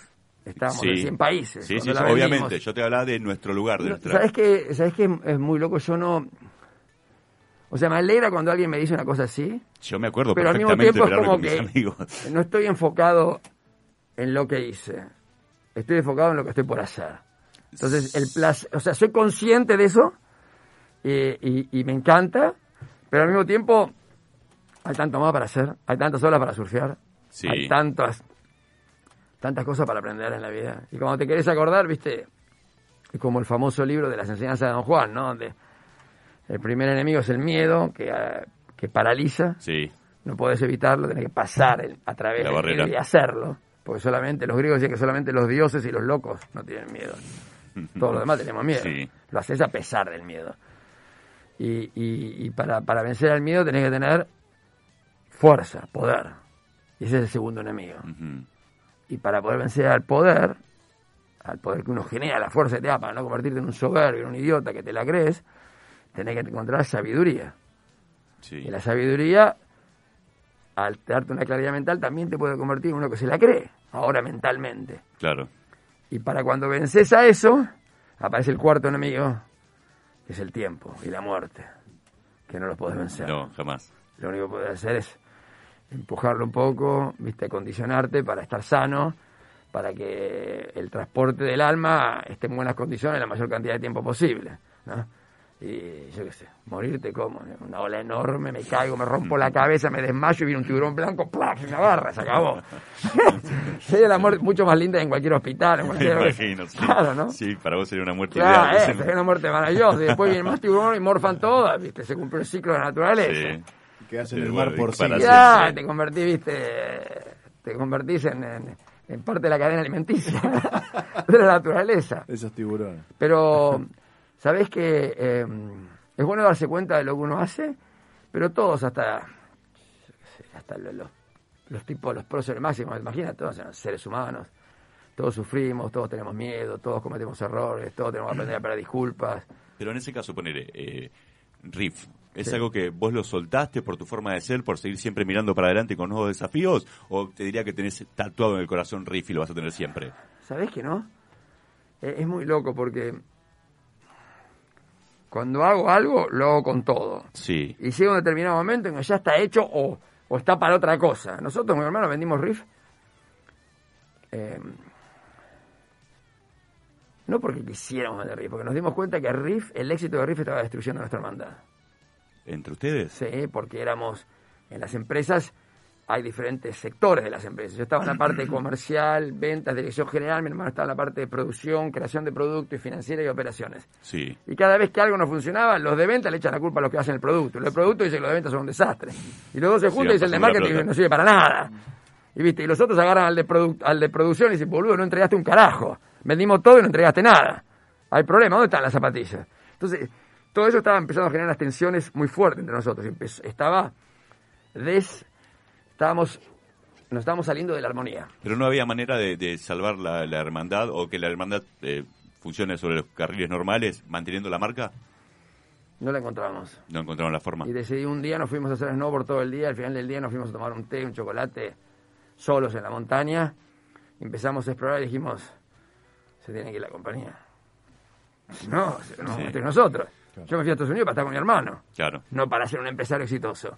estábamos en 100 países. Sí, sí, obviamente. Yo te hablaba de nuestro lugar, de No, nuestra... ¿Sabes qué? ¿Sabes qué? Es muy loco, yo no... O sea, me alegra cuando alguien me dice una cosa así, Yo me acuerdo pero al mismo tiempo es como que amigos. no estoy enfocado en lo que hice. Estoy enfocado en lo que estoy por hacer. Entonces, el placer, o sea, soy consciente de eso eh, y, y me encanta, pero al mismo tiempo hay tanto más para hacer, hay tantas olas para surfear, Sí. hay tantas, tantas cosas para aprender en la vida. Y cuando te querés acordar, viste, es como el famoso libro de las enseñanzas de Don Juan, ¿no? Donde el primer enemigo es el miedo, que, eh, que paraliza, Sí, no podés evitarlo, tenés que pasar el- a través La del barrera. miedo y hacerlo. Porque solamente, los griegos decían que solamente los dioses y los locos no tienen miedo. Todos los demás tenemos miedo. Sí. Lo haces a pesar del miedo. Y, y- y para, para vencer al miedo tenés que tener fuerza, poder. Y ese es el segundo enemigo. Y para poder vencer al poder, al poder que uno genera, la fuerza que te da para no convertirte en un soberbio, en un idiota que te la crees, tenés que encontrar sabiduría. sí. Y la sabiduría, al darte una claridad mental, también te puede convertir en uno que se la cree, ahora mentalmente. Claro. Y para cuando vences a eso, aparece el cuarto enemigo, que es el tiempo y la muerte, que no los podés vencer. No, jamás. Lo único que podés hacer es empujarlo un poco, viste, condicionarte para estar sano, para que el transporte del alma esté en buenas condiciones la mayor cantidad de tiempo posible, ¿no? Y yo qué sé, morirte como una ola enorme, me caigo, me rompo la cabeza, me desmayo y viene un tiburón blanco, ¡plac! y me agarra, se acabó. Sería la muerte mucho más linda en cualquier hospital, en Me cualquier... imagino, sí. Claro, ¿no? Sí, para vos sería una muerte Claro, ideal. eh, sería una muerte maravillosa. Y después vienen más tiburones y morfan todas, ¿viste? Se cumplió el ciclo de la naturaleza. Sí. Quedas en Sí, el mar por para sí. Ya, te convertís, viste, te convertís en, en- en parte de la cadena alimenticia de la naturaleza. Esos tiburones. Pero, ¿sabés que eh, es bueno darse cuenta de lo que uno hace? Pero todos, hasta, hasta lo- los, los tipos, los próceres máximos, imagínate, todos eran seres humanos. Todos sufrimos, todos tenemos miedo, todos cometemos errores, todos tenemos que aprender a pedir disculpas. Pero en ese caso, ponele, eh, Riff, ¿es algo que vos lo soltaste por tu forma de ser, por seguir siempre mirando para adelante con nuevos desafíos? ¿O te diría que tenés tatuado en el corazón Riff y lo vas a tener siempre? ¿Sabés que no? Eh, Es muy loco porque cuando hago algo, lo hago con todo. Sí, Y llega un determinado momento en que ya está hecho o, o está para otra cosa. Nosotros, mi hermano, vendimos Riff. eh, no porque quisiéramos vender Riff, porque nos dimos cuenta que Riff, el éxito de Riff estaba destruyendo nuestra hermandad. ¿entre ustedes? Sí, porque éramos en las empresas hay diferentes sectores de las empresas. Yo estaba en la parte comercial, ventas, dirección general, mi hermano estaba en la parte de producción, creación de productos y financiera y operaciones. Sí. Y cada vez que algo no funcionaba, los de venta le echan la culpa a los que hacen el producto. Los de producto dicen que los de venta son un desastre. Y los dos se juntan y dicen el de marketing no sirve para nada. Y viste, y los otros agarran al de, al de producción y dicen, boludo, no entregaste un carajo. Vendimos todo y no entregaste nada. Hay problema, ¿dónde están las zapatillas? Entonces, todo eso estaba empezando a generar unas tensiones muy fuertes entre nosotros. Estaba des... Estábamos... Nos estábamos saliendo de la armonía. Pero no había manera de, de salvar la, la hermandad o que la hermandad eh, funcione sobre los carriles normales, manteniendo la marca. No la encontrábamos. No encontraron la forma. Y decidí un día, nos fuimos a hacer snowboard todo el día, al final del día nos fuimos a tomar un té, un chocolate, solos en la montaña. Empezamos a explorar y dijimos, se tiene que ir la compañía. No, se- no, Sí. entre nosotros. Yo me fui a Estados Unidos para estar con mi hermano, Claro. no para ser un empresario exitoso.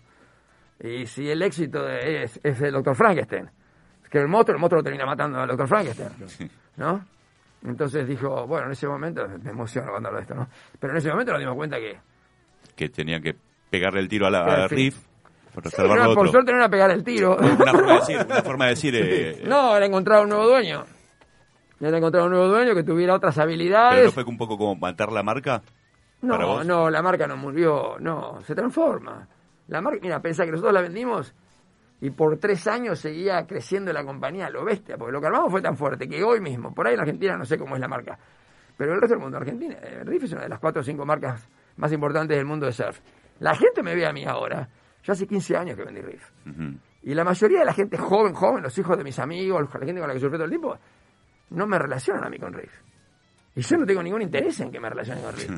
Y si el éxito es, es el doctor Frankenstein, es que el monstruo, el monstruo lo termina matando al doctor Frankenstein, ¿no? Entonces dijo, bueno, en ese momento, me emociono cuando hablo de esto, ¿no? Pero en ese momento nos dimos cuenta que Que tenían que pegarle el tiro a la a. Riff por Sí, salvar no, por suerte no era pegar el tiro. Una forma de decir, una forma de decir eh, No, era encontrar un nuevo dueño. Era encontrar un nuevo dueño que tuviera otras pero habilidades. no fue un poco como matar la marca. para No, no, la marca no murió, no, se transforma. La marca, mira, pensá que nosotros la vendimos y por tres años seguía creciendo la compañía, lo bestia, porque lo que armamos fue tan fuerte que hoy mismo, por ahí en Argentina no sé cómo es la marca, pero el resto del mundo, Argentina, eh, Riff es una de las cuatro o cinco marcas más importantes del mundo de surf. La gente me ve a mí ahora, yo hace 15 años que vendí Riff. Y la mayoría de la gente joven, joven, los hijos de mis amigos, la gente con la que surfé todo el tiempo, no me relacionan a mí con Riff. Y yo no tengo ningún interés en que me relacionen con Riff.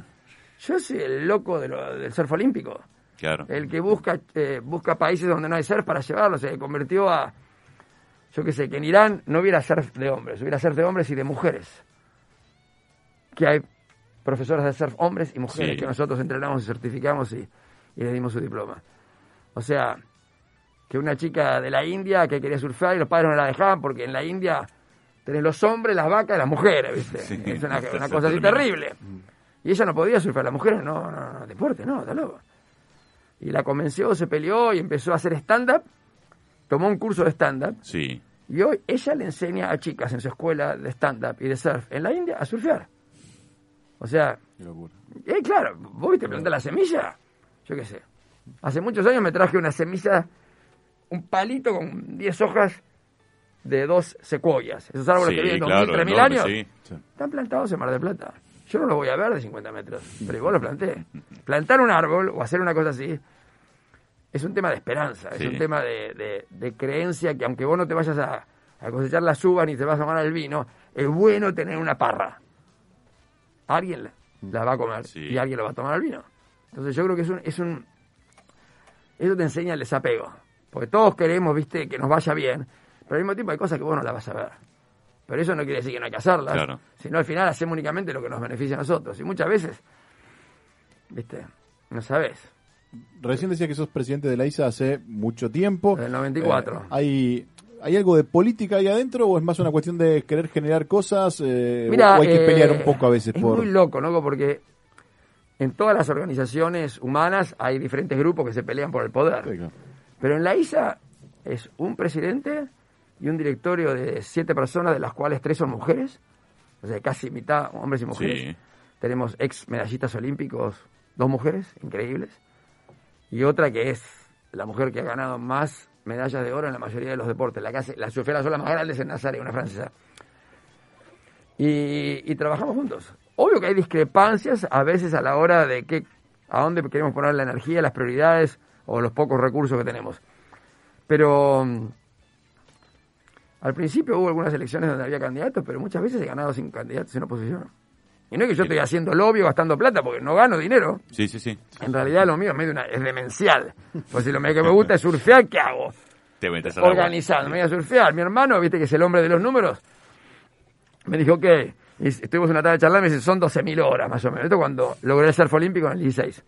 Yo soy el loco de lo- del surf olímpico. Claro. El que busca eh, busca países donde no hay surf para llevarlo. Se convirtió a, yo qué sé, que en Irán no hubiera surf de hombres, hubiera surf de hombres y de mujeres. Que hay profesoras de surf hombres y mujeres Sí. que nosotros entrenamos y certificamos y, y les dimos su diploma. O sea, que una chica de la India que quería surfear y los padres no la dejaban porque en la India tenés los hombres, las vacas y las mujeres, ¿viste? Sí, es una, cosa así terrible. Y ella no podía surfear, las mujeres no, no, no, deporte, no, está loco. Y la convenció, se peleó y empezó a hacer stand-up, tomó un curso de stand-up Sí. y hoy ella le enseña a chicas en su escuela de stand-up y de surf en la India a surfear. O sea, Qué locura. eh, claro, vos viste plantar la semilla, yo qué sé. Hace muchos años me traje una semilla, un palito con 10 hojas de dos secuoyas. Esos árboles que Sí, viven claro, 2.000, 3.000 enorme, años. sí. Sí. Están plantados en Mar del Plata. Yo no los voy a ver de 50 metros, pero igual los planté. Plantar un árbol o hacer una cosa así es un tema de esperanza, Sí. es un tema de, de- de creencia que aunque vos no te vayas a, a cosechar las uvas ni te vas a tomar el vino, es bueno tener una parra. Alguien la, la va a comer Sí. y alguien lo va a tomar el vino. Entonces yo creo que es un, es un... Eso te enseña el desapego. Porque todos queremos, viste, que nos vaya bien, pero al mismo tiempo hay cosas que vos no las vas a ver. Pero eso no quiere decir que no hay que hacerlas, Claro. sino al final hacemos únicamente lo que nos beneficia a nosotros. Y muchas veces, viste, no sabes. Recién decía que sos presidente de la ISA hace mucho tiempo. Del 94. Eh, ¿hay, ¿Hay algo de política ahí adentro o es más una cuestión de querer generar cosas? eh, Mira, o hay que eh, pelear un poco a veces es por... muy loco, ¿no? Porque en todas las organizaciones humanas hay diferentes grupos que se pelean por el poder. Sí, claro. Pero en la ISA es un presidente y un directorio de siete personas, de las cuales tres son mujeres, o sea, casi mitad hombres y mujeres. Sí. Tenemos ex medallistas olímpicos, dos mujeres, increíbles, y otra que es la mujer que ha ganado más medallas de oro en la mayoría de los deportes. La, hace, la surfera sola más grande es en Nazaret, una francesa. Y, y trabajamos juntos. Obvio que hay discrepancias a veces a la hora de qué, a dónde queremos poner la energía, las prioridades o los pocos recursos que tenemos. Pero al principio hubo algunas elecciones donde había candidatos, pero muchas veces he ganado sin candidatos en oposición. Y no es que yo estoy haciendo lobby o gastando plata, porque no gano dinero. Sí, sí, sí. En realidad lo mío es, medio una, es demencial. Pues si lo que me gusta es surfear, ¿qué hago? Te metes al agua. Organizando, me voy a surfear. Mi hermano, viste que es el hombre de los números, me dijo, y estuvimos una tarde charlando y me dice, son 12.000 horas más o menos. Esto cuando logré el surf olímpico en el 16.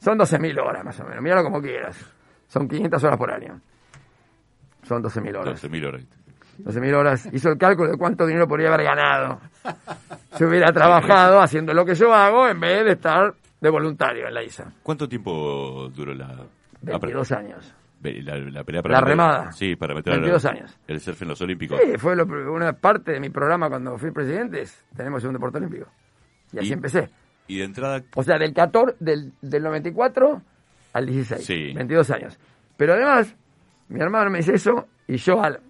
Son 12.000 horas más o menos, míralo como quieras. Son 500 horas por año. Son 12.000 horas. 12.000 horas. 12.000 horas. Hizo el cálculo de cuánto dinero podría haber ganado si hubiera trabajado haciendo lo que yo hago en vez de estar de voluntario en la ISA. ¿Cuánto tiempo duró la... 22 años. La, la pelea para La meter- remada. Sí, para meter 22 el- años. el surf en los Olímpicos. Sí, fue lo- una parte de mi programa cuando fui presidente. es, Tenemos un deporte olímpico. Y así Y- empecé. Y de entrada, O sea, del 14, del, del 94 al 16. Sí. 22 años. Pero además, mi hermano me dice eso y yo al,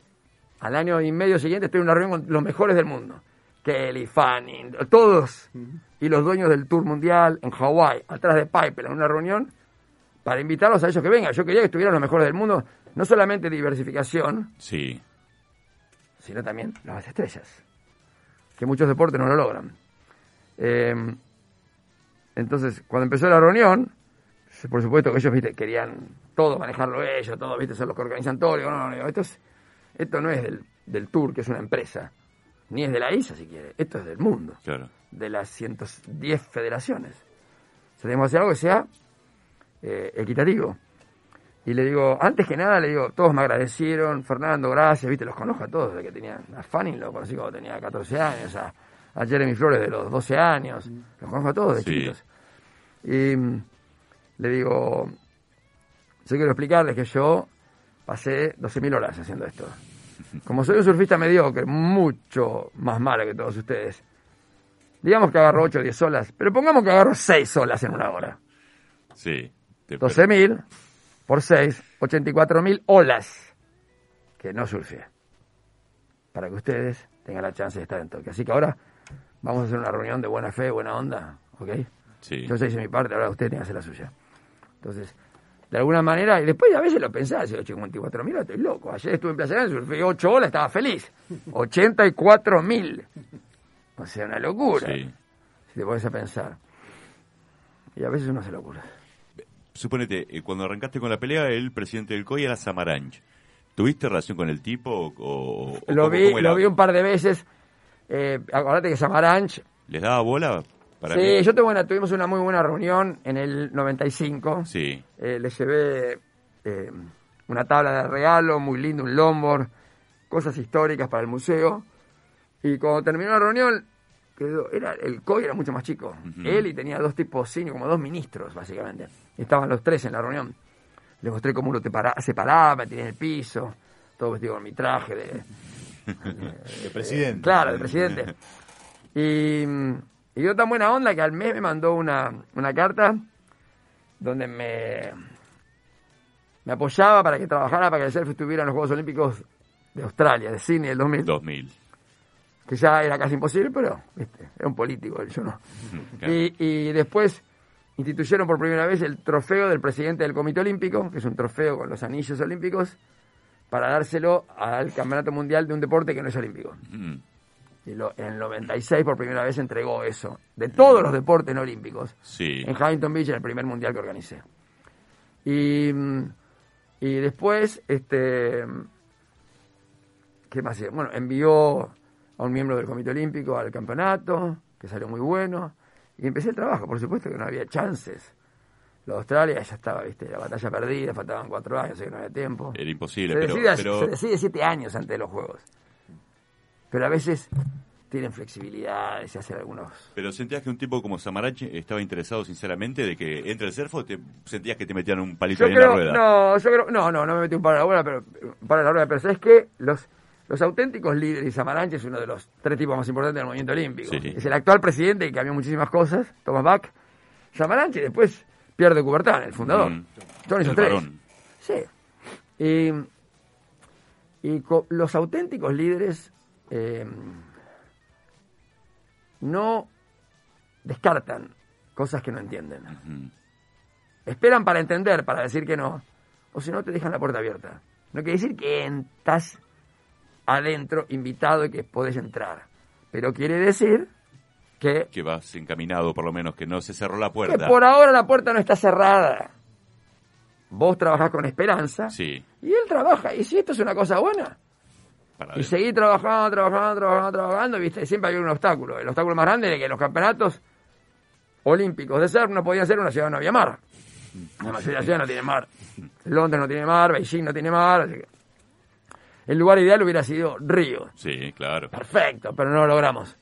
al año y medio siguiente estoy en una reunión con los mejores del mundo. Kelly, Fanning, todos. Y los dueños del Tour Mundial en Hawái, atrás de Piper, en una reunión para invitarlos a ellos que vengan. Yo quería que estuvieran los mejores del mundo, no solamente diversificación, sí. sino también las estrellas, que muchos deportes no lo logran. Eh, entonces, cuando empezó la reunión, por supuesto que ellos ¿viste? querían todo manejarlo ellos, todo, ¿viste? son los que organizan todo. Digo, no, no, digo, esto, es- esto no es del, del Tour, que es una empresa, ni es de la ISA, si quiere, esto es del mundo, Claro. de las 110 federaciones. O sea, tenemos que hacer algo que sea eh, equitativo. Y le digo, antes que nada, le digo, todos me agradecieron, Fernando, gracias, viste, los conozco a todos, desde que tenía, a Fanning lo conocí cuando tenía 14 años, a, a Jeremy Flores de los 12 años, los conozco a todos de Sí. chiquitos. Y mm, le digo, yo quiero explicarles que yo pasé 12.000 horas haciendo esto. Como soy un surfista mediocre, mucho más malo que todos ustedes, digamos que agarro 8 o 10 olas, pero pongamos que agarro 6 olas en una hora. Sí. Te- 12.000 por 6, 84.000 olas que no surfé. Para que ustedes tengan la chance de estar en Tokio. Así que ahora vamos a hacer una reunión de buena fe, buena onda, ¿ok? Sí. Yo ya hice mi parte, ahora usted tiene que hacer la suya. Entonces, de alguna manera, y después a veces lo pensaba, digo, 54.000, estoy loco. Ayer estuve en Playa Grande, surfé 8 olas, estaba feliz. 84.000. O sea, una locura. Sí. Si te pones a pensar. Y a veces uno se lo ocurre. Suponete, eh, cuando arrancaste con la pelea, el presidente del COI era Samaranch. ¿Tuviste relación con el tipo o, Lo cómo- vi, cómo lo vi un par de veces. Eh, acordate que Samaranch. ¿Les daba bola? Para sí, mí? yo tuve una- tuvimos una muy buena reunión en el 95. Sí. Eh, le llevé eh, una tabla de regalo, muy lindo, un longboard, cosas históricas para el museo. Y cuando terminó la reunión, quedó- era, el COI era mucho más chico. Él y tenía dos tipos senior, como dos ministros, básicamente. Estaban los tres en la reunión. Le mostré cómo uno te para, se paraba, tenía en el piso, todo vestido con mi traje de, El presidente. Claro, el presidente. Y, y dio tan buena onda que al mes me mandó una, una carta donde me, me apoyaba para que trabajara para que el surf estuviera en los Juegos Olímpicos de Australia, de Sydney del 2000, 2000. que ya era casi imposible, pero ¿viste? era un político, yo no. Claro. Y, y después instituyeron por primera vez el trofeo del presidente del Comité Olímpico, que es un trofeo con los anillos olímpicos, para dárselo al Campeonato Mundial de un deporte que no es olímpico. Mm. Y lo- en el 96 por primera vez entregó eso, de todos los deportes no olímpicos, Sí. en Huntington Beach en el primer mundial que organicé. Y, mm, y después, este, ¿qué más? Bueno, envió a un miembro del Comité Olímpico al campeonato, que salió muy bueno, y empecé el trabajo, por supuesto que no había chances. La Australia ya estaba, viste, la batalla perdida, faltaban cuatro años, así que no había tiempo. Era imposible, Se pero, decide, pero se decide siete años antes de los Juegos. Pero a veces tienen flexibilidad, se hacen algunos... pero sentías que un tipo como Samaranch estaba interesado sinceramente de que entre el surf o te sentías que te metían un palito Yo ahí en la rueda. no, yo creo, no, no, no me metí un palo a la rueda, pero un palo a la rueda, pero sabes que los, los auténticos líderes, y Samaranch es uno de los tres tipos más importantes del movimiento olímpico. Sí. Es el actual presidente que cambió muchísimas cosas, Thomas Bach. Samaranch y después Pierre de Coubertin, el fundador. Mm. Son esos El tres. varón. Sí. Y, y los auténticos líderes eh, no descartan cosas que no entienden. Esperan para entender, para decir que no, o si no te dejan la puerta abierta. No quiere decir que estás adentro, invitado y que podés entrar. Pero quiere decir que, Que vas encaminado, por lo menos, que no se cerró la que puerta. por ahora la puerta no está cerrada. Vos trabajás con esperanza Sí, y él trabaja. Y si esto es una cosa buena, para y seguir trabajando, trabajando, trabajando, trabajando, viste, siempre había un obstáculo. El obstáculo más grande era que los campeonatos olímpicos de surf no podían ser una ciudad no había mar. La mayoría de las ciudades no tiene mar. Londres no tiene mar, Beijing no tiene mar, así que el lugar ideal hubiera sido Río. Sí, claro. Perfecto, pero no lo logramos.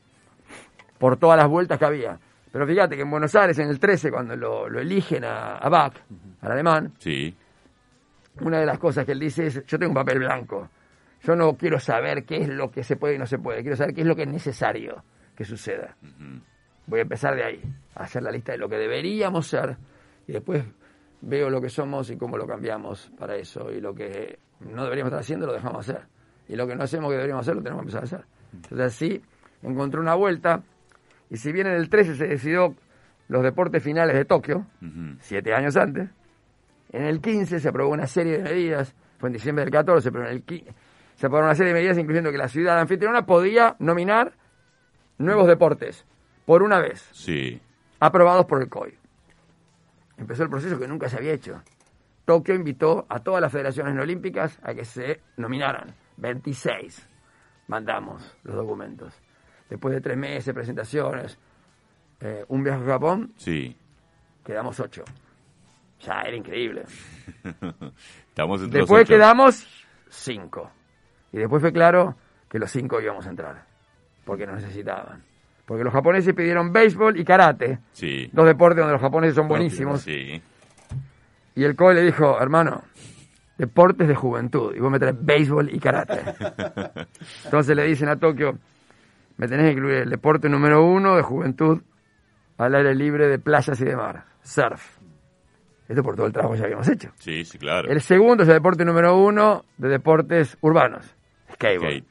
Por todas las vueltas que había. Pero fíjate que en Buenos Aires, en el 13, cuando lo, lo eligen a, a Bach, al alemán, Sí, una de las cosas que él dice es, yo tengo un papel blanco, yo no quiero saber qué es lo que se puede y no se puede, quiero saber qué es lo que es necesario que suceda. Voy a empezar de ahí, a hacer la lista de lo que deberíamos ser y después veo lo que somos y cómo lo cambiamos para eso. Y lo que no deberíamos estar haciendo lo dejamos hacer. Y lo que no hacemos que deberíamos hacer lo tenemos que empezar a hacer. Entonces así encontré una vuelta y si bien en el 13 se decidió los deportes finales de Tokio, siete años antes, en el 15 se aprobó una serie de medidas, fue en diciembre del 14, pero en el 15 se aprobó una serie de medidas incluyendo que la ciudad anfitriona podía nominar nuevos deportes por una vez, Sí. aprobados por el COI. Empezó el proceso que nunca se había hecho. Tokio invitó a todas las federaciones no olímpicas a que se nominaran. 26 mandamos los documentos. Después de tres meses, presentaciones, eh, un viaje a Japón, Sí. quedamos ocho. Ya era increíble. Estamos Después ocho. quedamos cinco. Y después fue claro que los cinco íbamos a entrar. Porque nos necesitaban. Porque los japoneses pidieron béisbol y karate. Sí. Dos deportes donde los japoneses son buenísimos. Sí. Y el COE le dijo, hermano, deportes de juventud. Y vos me traes béisbol y karate. Entonces le dicen a Tokio, me tenés que incluir el deporte número uno de juventud al aire libre de playas y de mar. Surf. Esto por todo el trabajo que ya habíamos hecho. Sí, sí, claro. El segundo es el deporte número uno de deportes urbanos. Skateboard.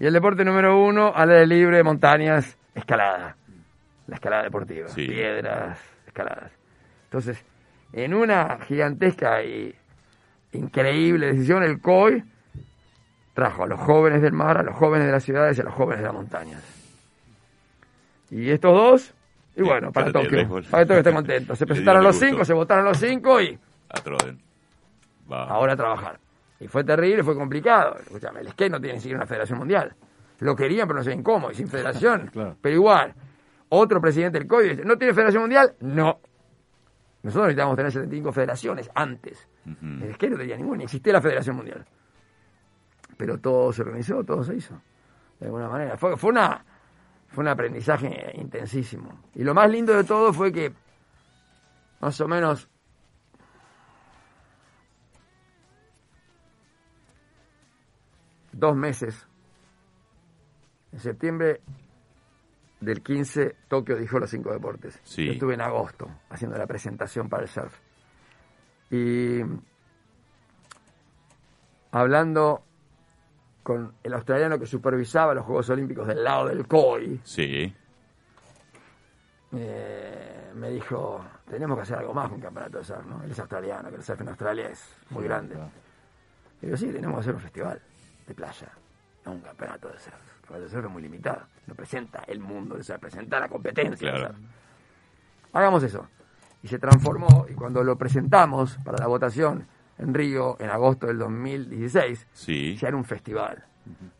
Y el deporte número uno al aire libre montañas, escalada. La escalada deportiva. Sí. Piedras, escaladas. Entonces, en una gigantesca y increíble decisión, el COI trajo a los jóvenes del mar, a los jóvenes de las ciudades y a los jóvenes de las montañas. Y estos dos, y bueno, para Tokio, para que Tokio esté contento. Se presentaron los cinco, se votaron los cinco y A Troden. Va. ahora a trabajar. Y fue terrible, fue complicado. Escúchame, el skate no tiene ni siquiera una federación mundial. Lo querían, pero no sabían cómo, y sin federación. Claro. Pero igual, otro presidente del COI dice, ¿no tiene federación mundial? No. Nosotros necesitábamos tener 75 federaciones antes. El skate no tenía ninguna, ni existía la federación mundial. Pero todo se organizó, todo se hizo. De alguna manera. Fue, fue una fue un aprendizaje intensísimo. Y lo más lindo de todo fue que más o menos dos meses, en septiembre del 15, Tokio dijo los cinco deportes. Sí. Yo estuve en agosto haciendo la presentación para el surf. Y hablando con el australiano que supervisaba los Juegos Olímpicos del lado del COI, Sí. eh, me dijo, tenemos que hacer algo más con un campeonato de surf, ¿no? Él es australiano, que el surf en Australia es muy grande. Y digo, sí, tenemos que hacer un festival de playa, no un campeonato de surf. El campeonato de surf es muy limitado, no presenta el mundo del surf, presenta la competencia. Claro. Hagamos eso. Y se transformó, y cuando lo presentamos para la votación en Río en agosto del 2016, Sí. ya era un festival.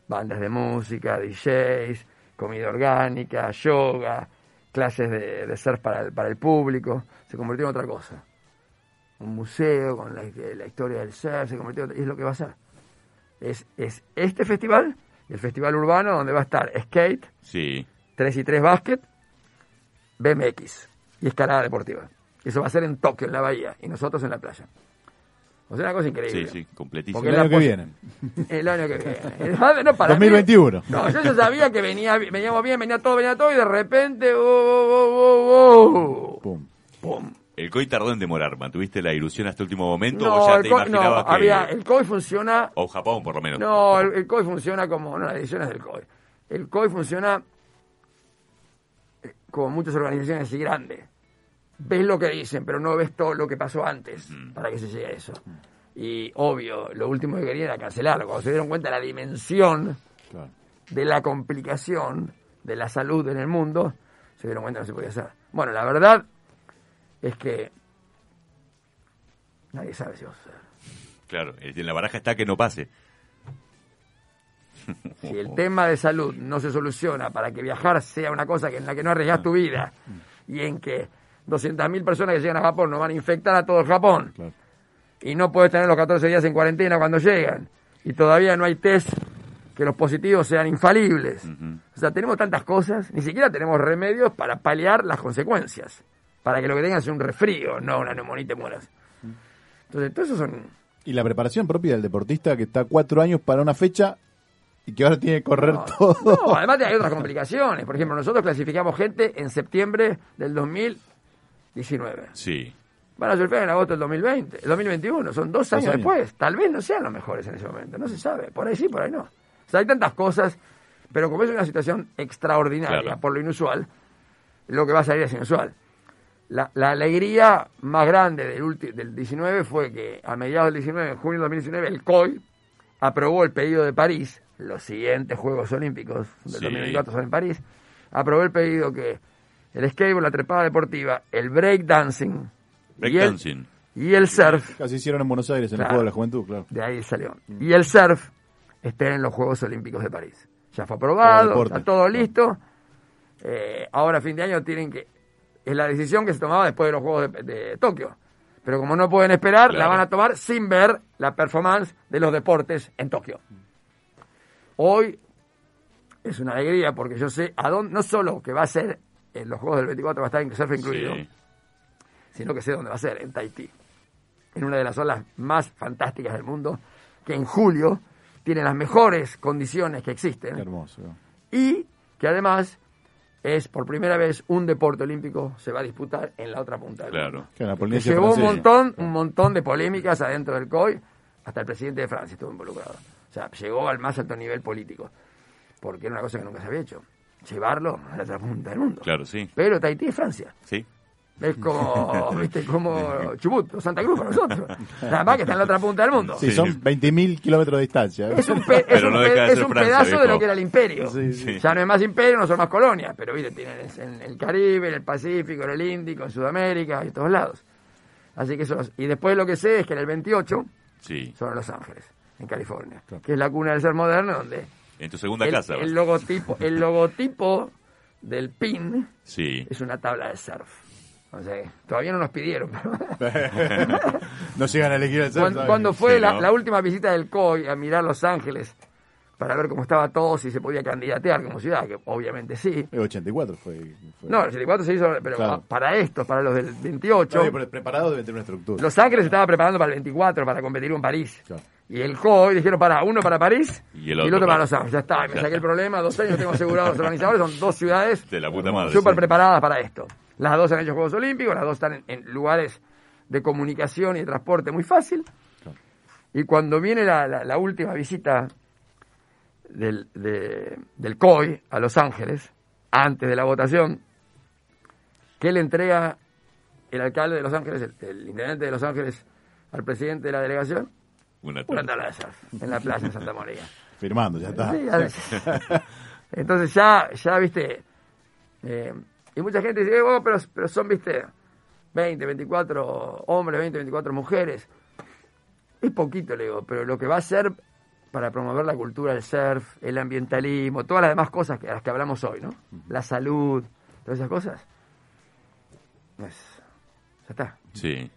Bandas de música, DJs, comida orgánica, yoga, clases de, de surf para el, para el público. Se convirtió en otra cosa. Un museo con la, la historia del surf, se convirtió en otra- y es lo que va a ser. Es, es este festival, el festival urbano, donde va a estar skate, Sí. 3 y 3 básquet, BMX y escalada deportiva. Eso va a ser en Tokio, en la bahía, y nosotros en la playa. O sea, una cosa Sí, increíble. sí, completísimo. Porque El año que viene. El año que viene. No, para mí- 2021. no, yo ya sabía que venía, veníamos bien, venía todo, venía todo, y de repente. ¡oh, oh, oh, oh! Pum. ¡Pum! El COI tardó en demorar. ¿Mantuviste la ilusión hasta el último momento No, o ya el te co- imaginabas no, que... había, el COI funciona. O Japón, por lo menos. No, el, el COI funciona como. No, las decisiones del COI. El COI funciona eh, como muchas organizaciones así grandes. Ves lo que dicen, pero no ves todo lo que pasó antes para que se llegue a eso. Y obvio, lo último que querían era cancelarlo. Cuando se dieron cuenta de la dimensión Claro. de la complicación de la salud en el mundo, se dieron cuenta que no se podía hacer. Bueno, la verdad es que nadie sabe si va a suceder. Claro, en la baraja está que no pase. Si el tema de salud no se soluciona para que viajar sea una cosa en la que no arriesgas tu vida y en que 200.000 personas que llegan a Japón no van a infectar a todo el Japón Claro. y no puedes tener los 14 días en cuarentena cuando llegan y todavía no hay test que los positivos sean infalibles. O sea, tenemos tantas cosas, ni siquiera tenemos remedios para paliar las consecuencias, para que lo que tengas sea un resfrío, no una neumonía y te mueras. Entonces, todo eso son Y la preparación propia del deportista que está cuatro años para una fecha y que ahora tiene que correr No, todo. no, además hay otras complicaciones. Por ejemplo, nosotros clasificamos gente en septiembre del 2019. Sí. Van a surfear en agosto del 2020, el 2021. Son dos años, años. después. Tal vez no sean los mejores en ese momento. No se sabe. Por ahí sí, por ahí no. O sea, hay tantas cosas. Pero como es una situación extraordinaria, Claro. por lo inusual, lo que va a salir es inusual. La, la alegría más grande del, ulti- del 19 fue que a mediados del 19, en junio del 2019, el COI aprobó el pedido de París, los siguientes Juegos Olímpicos del Sí. 2024 son en París, aprobó el pedido que el skateboard, la trepada deportiva, el breakdancing y, el, y el surf, Casi hicieron en Buenos Aires, en Claro. el Juego de la Juventud, claro. de ahí salió, y el surf estén en los Juegos Olímpicos de París. Ya fue aprobado, está todo listo. Eh, ahora a fin de año tienen que... Es la decisión que se tomaba después de los Juegos de, de Tokio. Pero como no pueden esperar, la van a tomar sin ver la performance de los deportes en Tokio. Hoy es una alegría porque yo sé a dónde, no solo que va a ser en los Juegos del 24 va a estar en surf incluido, Sí. sino que sé dónde va a ser, en Tahití. En una de las olas más fantásticas del mundo, que en julio tiene las mejores condiciones que Qué existen hermoso. y que además es por primera vez un deporte olímpico se va a disputar en la otra punta del Claro. mundo. Que la Que llevó un montón, un montón de polémicas adentro del COI, hasta el presidente de Francia estuvo involucrado. O sea, llegó al más alto nivel político, porque era una cosa que nunca se había hecho, llevarlo a la otra punta del mundo. Claro, sí. Pero Tahití es Francia. Sí. Es como, viste, como Chubut o Santa Cruz para nosotros. Nada más que está en la otra punta del mundo. Sí, Sí. son 20.000 kilómetros de distancia. Es un, pe- es un no pe- es un Francia, pedazo de lo que era el imperio. Sí, sí. Ya no es más imperio, no son más colonias, pero viste, tienen en el Caribe, en el Pacífico, en el Índico, en Sudamérica y en todos lados. Así que eso. Y después lo que sé es que en el 28 Sí. son Los Ángeles, en California, que es la cuna del ser moderno, donde En tu segunda el, casa. el vas. logotipo, el logotipo del PIN Sí. es una tabla de surf. O sea, todavía no nos pidieron, pero no llegan a elegir el Cuando, cuando fue Sí, la, ¿no? la última visita del COI a mirar Los Ángeles para ver cómo estaba todo, si se podía candidatear como ciudad, que obviamente sí. El 84 fue. fue- No, el 84 se hizo, pero Claro. para estos, para los del 28, Está bien, pero preparado debe tener una estructura. Los Ángeles se estaba preparando para el 24 para competir en París. Claro. Y el COI dijeron para uno para París Y el otro para para- Los Ángeles. Ya está, me Ya saqué el problema, dos años tengo asegurado los organizadores, son dos ciudades De la puta madre. súper sí. preparadas para esto. Las dos han hecho Juegos Olímpicos, las dos están en, en lugares de comunicación y de transporte muy fácil. Y cuando viene la, la- la última visita del, de- del COI a Los Ángeles, antes de la votación, ¿qué le entrega el alcalde de Los Ángeles, el, el intendente de Los Ángeles, al presidente de la delegación? Una Una tabla. de surf en la playa de Santa María. Firmando, ya está. Sí, ya- Entonces ya, ya viste, eh, y mucha gente dice, oh, pero, pero son, viste, 20, 24 hombres, 20, 24 mujeres. Es poquito, le digo, pero lo que va a ser para promover la cultura del surf, el ambientalismo, todas las demás cosas que, a las que hablamos hoy, ¿no? La salud, todas esas cosas. Pues, ya está. Sí.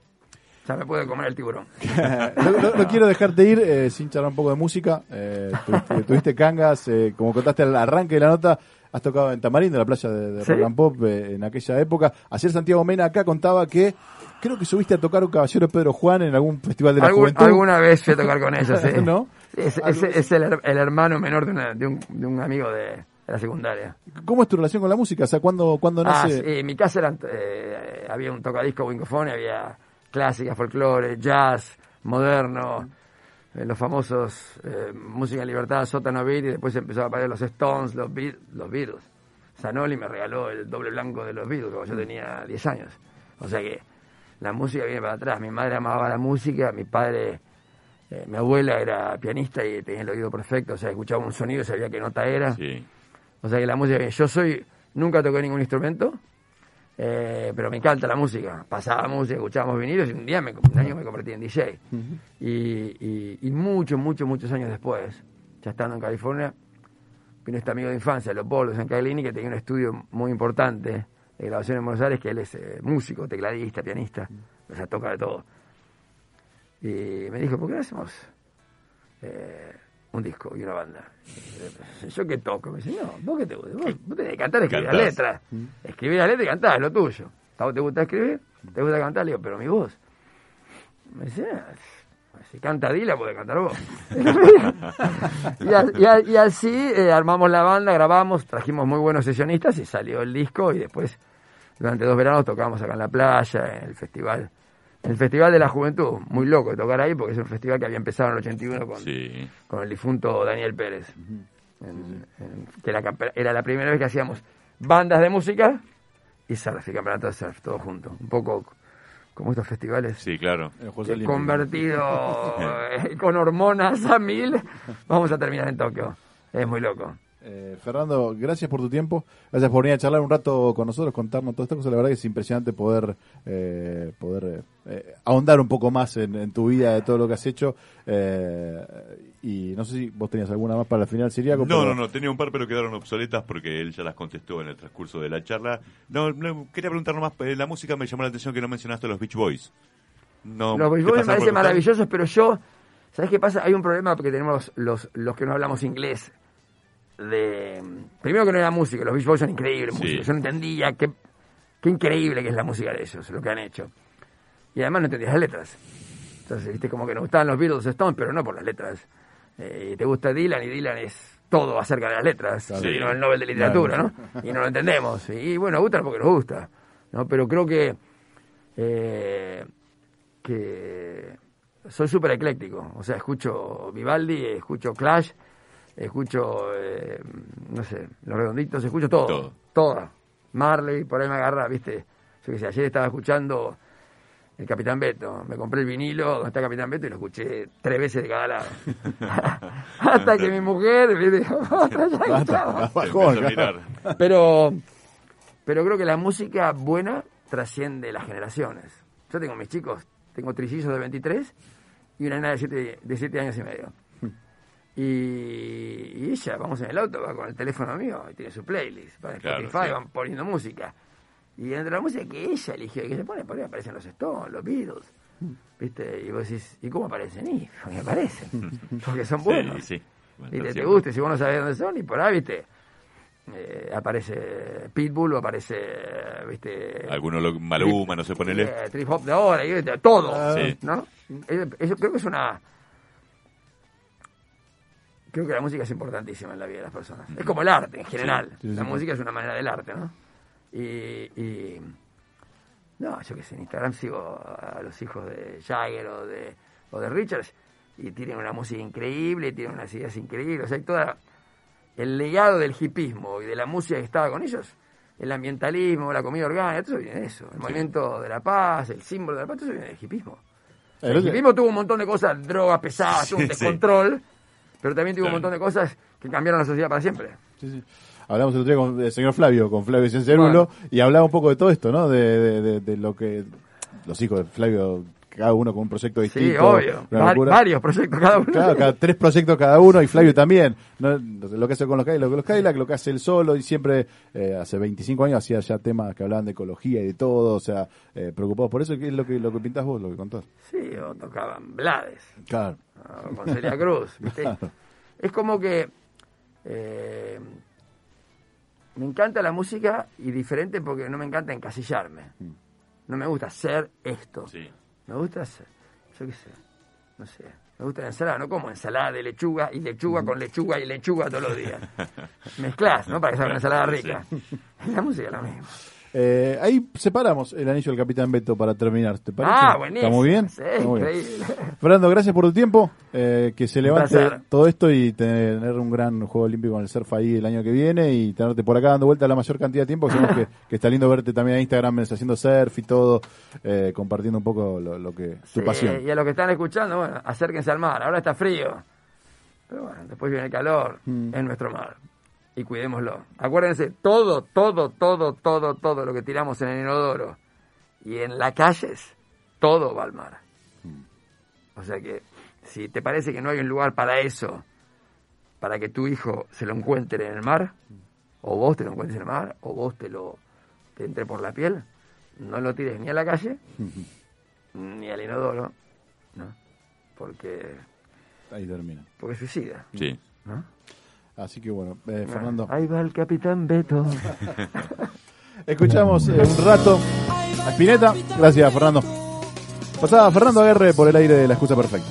Ya me puede comer el tiburón. no, no- no quiero dejarte ir eh, sin charlar un poco de música. Eh, tuviste, tuviste cangas, eh, como contaste al arranque de la nota, has tocado en Tamarindo, en la playa de, de Sí. Rock and Pop, eh, en aquella época. Ayer Santiago Mena acá contaba que creo que subiste a tocar un caballero Pedro Juan en algún festival de la Algún- juventud. alguna vez fui a tocar con ellos, sí. ¿No? Es, el, her- el hermano menor de, una- de un, de un amigo de, la secundaria. ¿Cómo es tu relación con la música? O sea, ¿cuándo, cuándo Ah, nace? sí, en mi casa eran, eh, había un tocadisco Winkofone, había clásica, folclore, jazz, moderno, eh, los famosos eh, música en libertad, sótano beat, y después empezó a aparecer los Stones, los, Beat- los Beatles. Zanoli me regaló el doble blanco de los Beatles cuando yo tenía 10 años. O sea que la música viene para atrás. Mi madre amaba la música, mi padre, eh, mi abuela era pianista y tenía el oído perfecto, o sea, escuchaba un sonido y sabía qué nota era. Sí. O sea que la música, yo soy, nunca toqué ningún instrumento, eh, pero me encanta la música. Pasaba música, escuchábamos vinilos y un día, me, un año me convertí en DJ. y, y, y muchos, muchos, muchos años después, ya estando en California, vino este amigo de infancia, Leopoldo de San Caglini, que tenía un estudio muy importante de grabación en Buenos Aires, que él es eh, músico, tecladista, pianista, o sea, toca de todo. Y me dijo, ¿por qué no hacemos eh, un disco y una banda? Y yo que toco, me dice, no, vos que te gusta, vos, vos tenés que cantar, escribir la Cantás. letra. Escribir la letra y cantar, es lo tuyo. ¿A vos te gusta escribir? ¿Te gusta cantar? Le digo, pero mi voz. Me dice, "Ah, Si canta Dila, puede cantar vos. y, a- y a- y así eh, armamos la banda, grabamos, trajimos muy buenos sesionistas y salió el disco y después durante dos veranos tocamos acá en la playa, en el festival. El Festival de la Juventud, muy loco de tocar ahí porque es un festival que había empezado en el 81 con, Sí. con el difunto Daniel Pérez. En- en- que era, era la primera vez que hacíamos bandas de música y surf, y campeonato de surf, todo junto. Un poco como estos festivales Sí, claro. Convertido eh, con hormonas a mil, vamos a terminar en Tokio. Es muy loco. Eh, Fernando, gracias por tu tiempo, gracias por venir a charlar un rato con nosotros, contarnos todas estas cosas. La verdad que es impresionante poder eh, poder eh, ahondar un poco más en, en tu vida, de todo lo que has hecho. Eh, y no sé si vos tenías alguna más para el final siriaco. No, pero- no, no, tenía un par pero quedaron obsoletas porque él ya las contestó en el transcurso de la charla. No, no, quería preguntar nomás, eh, la música me llamó la atención que no mencionaste los Beach Boys. No, Los ¿te Beach Boys me parecen maravillosos, pero yo, ¿sabes qué pasa? Hay un problema porque tenemos los, los que no hablamos inglés. De, primero que no era música, los Beach Boys son increíbles Sí. músicos. Yo no entendía qué, qué increíble que es la música de ellos, lo que han hecho. Y además no entendía las letras. Entonces, viste, como que nos gustaban los Beatles Stones, pero no por las letras. Eh, te gusta Dylan y Dylan es todo acerca de las letras. Sí. Se vino el Nobel de Literatura, ¿no? Y no lo entendemos. Y bueno, gusta porque nos gusta. ¿no? Pero creo que eh, que soy súper ecléctico. O sea, escucho Vivaldi, escucho Clash, escucho, eh, no sé, Los Redonditos, escucho todo. Todo. Toda. Marley, por ahí me agarra, viste. Yo qué sé, ayer estaba escuchando el Capitán Beto. Me compré el vinilo donde está Capitán Beto y lo escuché tres veces de cada lado. Hasta que mi mujer me dijo, "Basta ya, Basta, chao". Te bajón, empiezo a mirar. Pero, pero creo que la música buena trasciende las generaciones. Yo tengo mis chicos, tengo trillizos de 23 y una nena de 7, de siete años y medio. Y, y ella, vamos en el auto, va con el teléfono mío y tiene su playlist. Va en Claro, Spotify, sí. van poniendo música. Y entre la música que ella eligió y que se pone, por ahí aparecen los Stones, los Beatles. ¿Viste? Y vos decís, ¿y cómo aparecen? Y porque aparecen. Porque son buenos. Sí, sí. Bueno, ¿Viste? Te siempre. gusta, y si vos no sabés dónde son, y por ahí, ¿viste? Eh, aparece Pitbull o aparece, ¿viste? Alguno lo, Maluma, no sé, ponele. Eh, trip hop de ahora, y, todo, Sí. ¿no? Eso creo que es una... Creo que la música es importantísima en la vida de las personas. Es como el arte en general. Sí, sí, la sí. música es una manera del arte, ¿no? Y, y- no, yo que sé, en Instagram sigo a los hijos de Jagger o de, o de Richards y tienen una música increíble, tienen unas ideas increíbles. O sea, hay toda el legado del hipismo y de la música que estaba con ellos, el ambientalismo, la comida orgánica, todo eso viene de eso. El movimiento de la paz, el símbolo de la paz, todo eso viene del hipismo. El El hipismo tuvo un montón de cosas, drogas pesadas, un descontrol, pero también tuvo un montón de cosas que cambiaron la sociedad para siempre. Sí, sí. Hablamos el otro día con el señor Flavio, con Flavio Ciencerulo, Bueno. y hablaba un poco de todo esto, ¿no? De, de- de- de lo que los hijos de Flavio, cada uno con un proyecto distinto. Sí, obvio. una Va- locura. varios proyectos cada uno. Claro, cada, tres proyectos cada uno y Flavio también. ¿no? Lo que hace con los Cadillac, lo que los Cadillac, lo que hace él solo y siempre, eh, hace 25 años hacía ya temas que hablaban de ecología y de todo, o sea, eh, preocupados por eso, ¿qué es lo que, lo que pintás vos, lo que contás? Sí, o tocaban Blades. Claro. o con Celia Cruz, ¿viste? Es como que eh, me encanta la música y diferente porque no me encanta encasillarme. No me gusta ser esto. Sí. Me gusta yo qué sé, no sé. Me gusta la ensalada, no como ensalada de lechuga y lechuga con lechuga y lechuga todos los días. Mezclás, ¿no? Para que sea una ensalada rica. La música es lo mismo. Eh, ahí separamos el anillo del Capitán Beto para terminar, ¿te parece? Ah, buenísimo. ¿Está muy bien? Sí, muy bien. Fernando, gracias por tu tiempo. eh, que se levante todo esto y tener un gran juego olímpico en el surf ahí el año que viene y tenerte por acá dando vuelta la mayor cantidad de tiempo. que que, que está lindo verte también en Instagram haciendo surf y todo, eh, compartiendo un poco lo, lo que tu Sí, pasión. Y a los que están escuchando, bueno, acérquense al mar. Ahora está frío. Pero bueno, después viene el calor Mm. en nuestro mar. Y cuidémoslo. Acuérdense, todo, todo, todo, todo, todo lo que tiramos en el inodoro y en las calles, todo va al mar. Mm. O sea que, si te parece que no hay un lugar para eso, para que tu hijo se lo encuentre en el mar, o vos te lo encuentres en el mar, o vos te lo te entre por la piel, no lo tires ni a la calle, ni al inodoro, ¿no? Porque, Ahí termina. porque suicida, Sí. ¿no? Así que bueno, eh, Fernando, Ahí va el capitán Beto. escuchamos eh, un rato a Spinetta. Gracias, Fernando. Pasaba Fernando Aguerre por el aire de la excusa perfecta.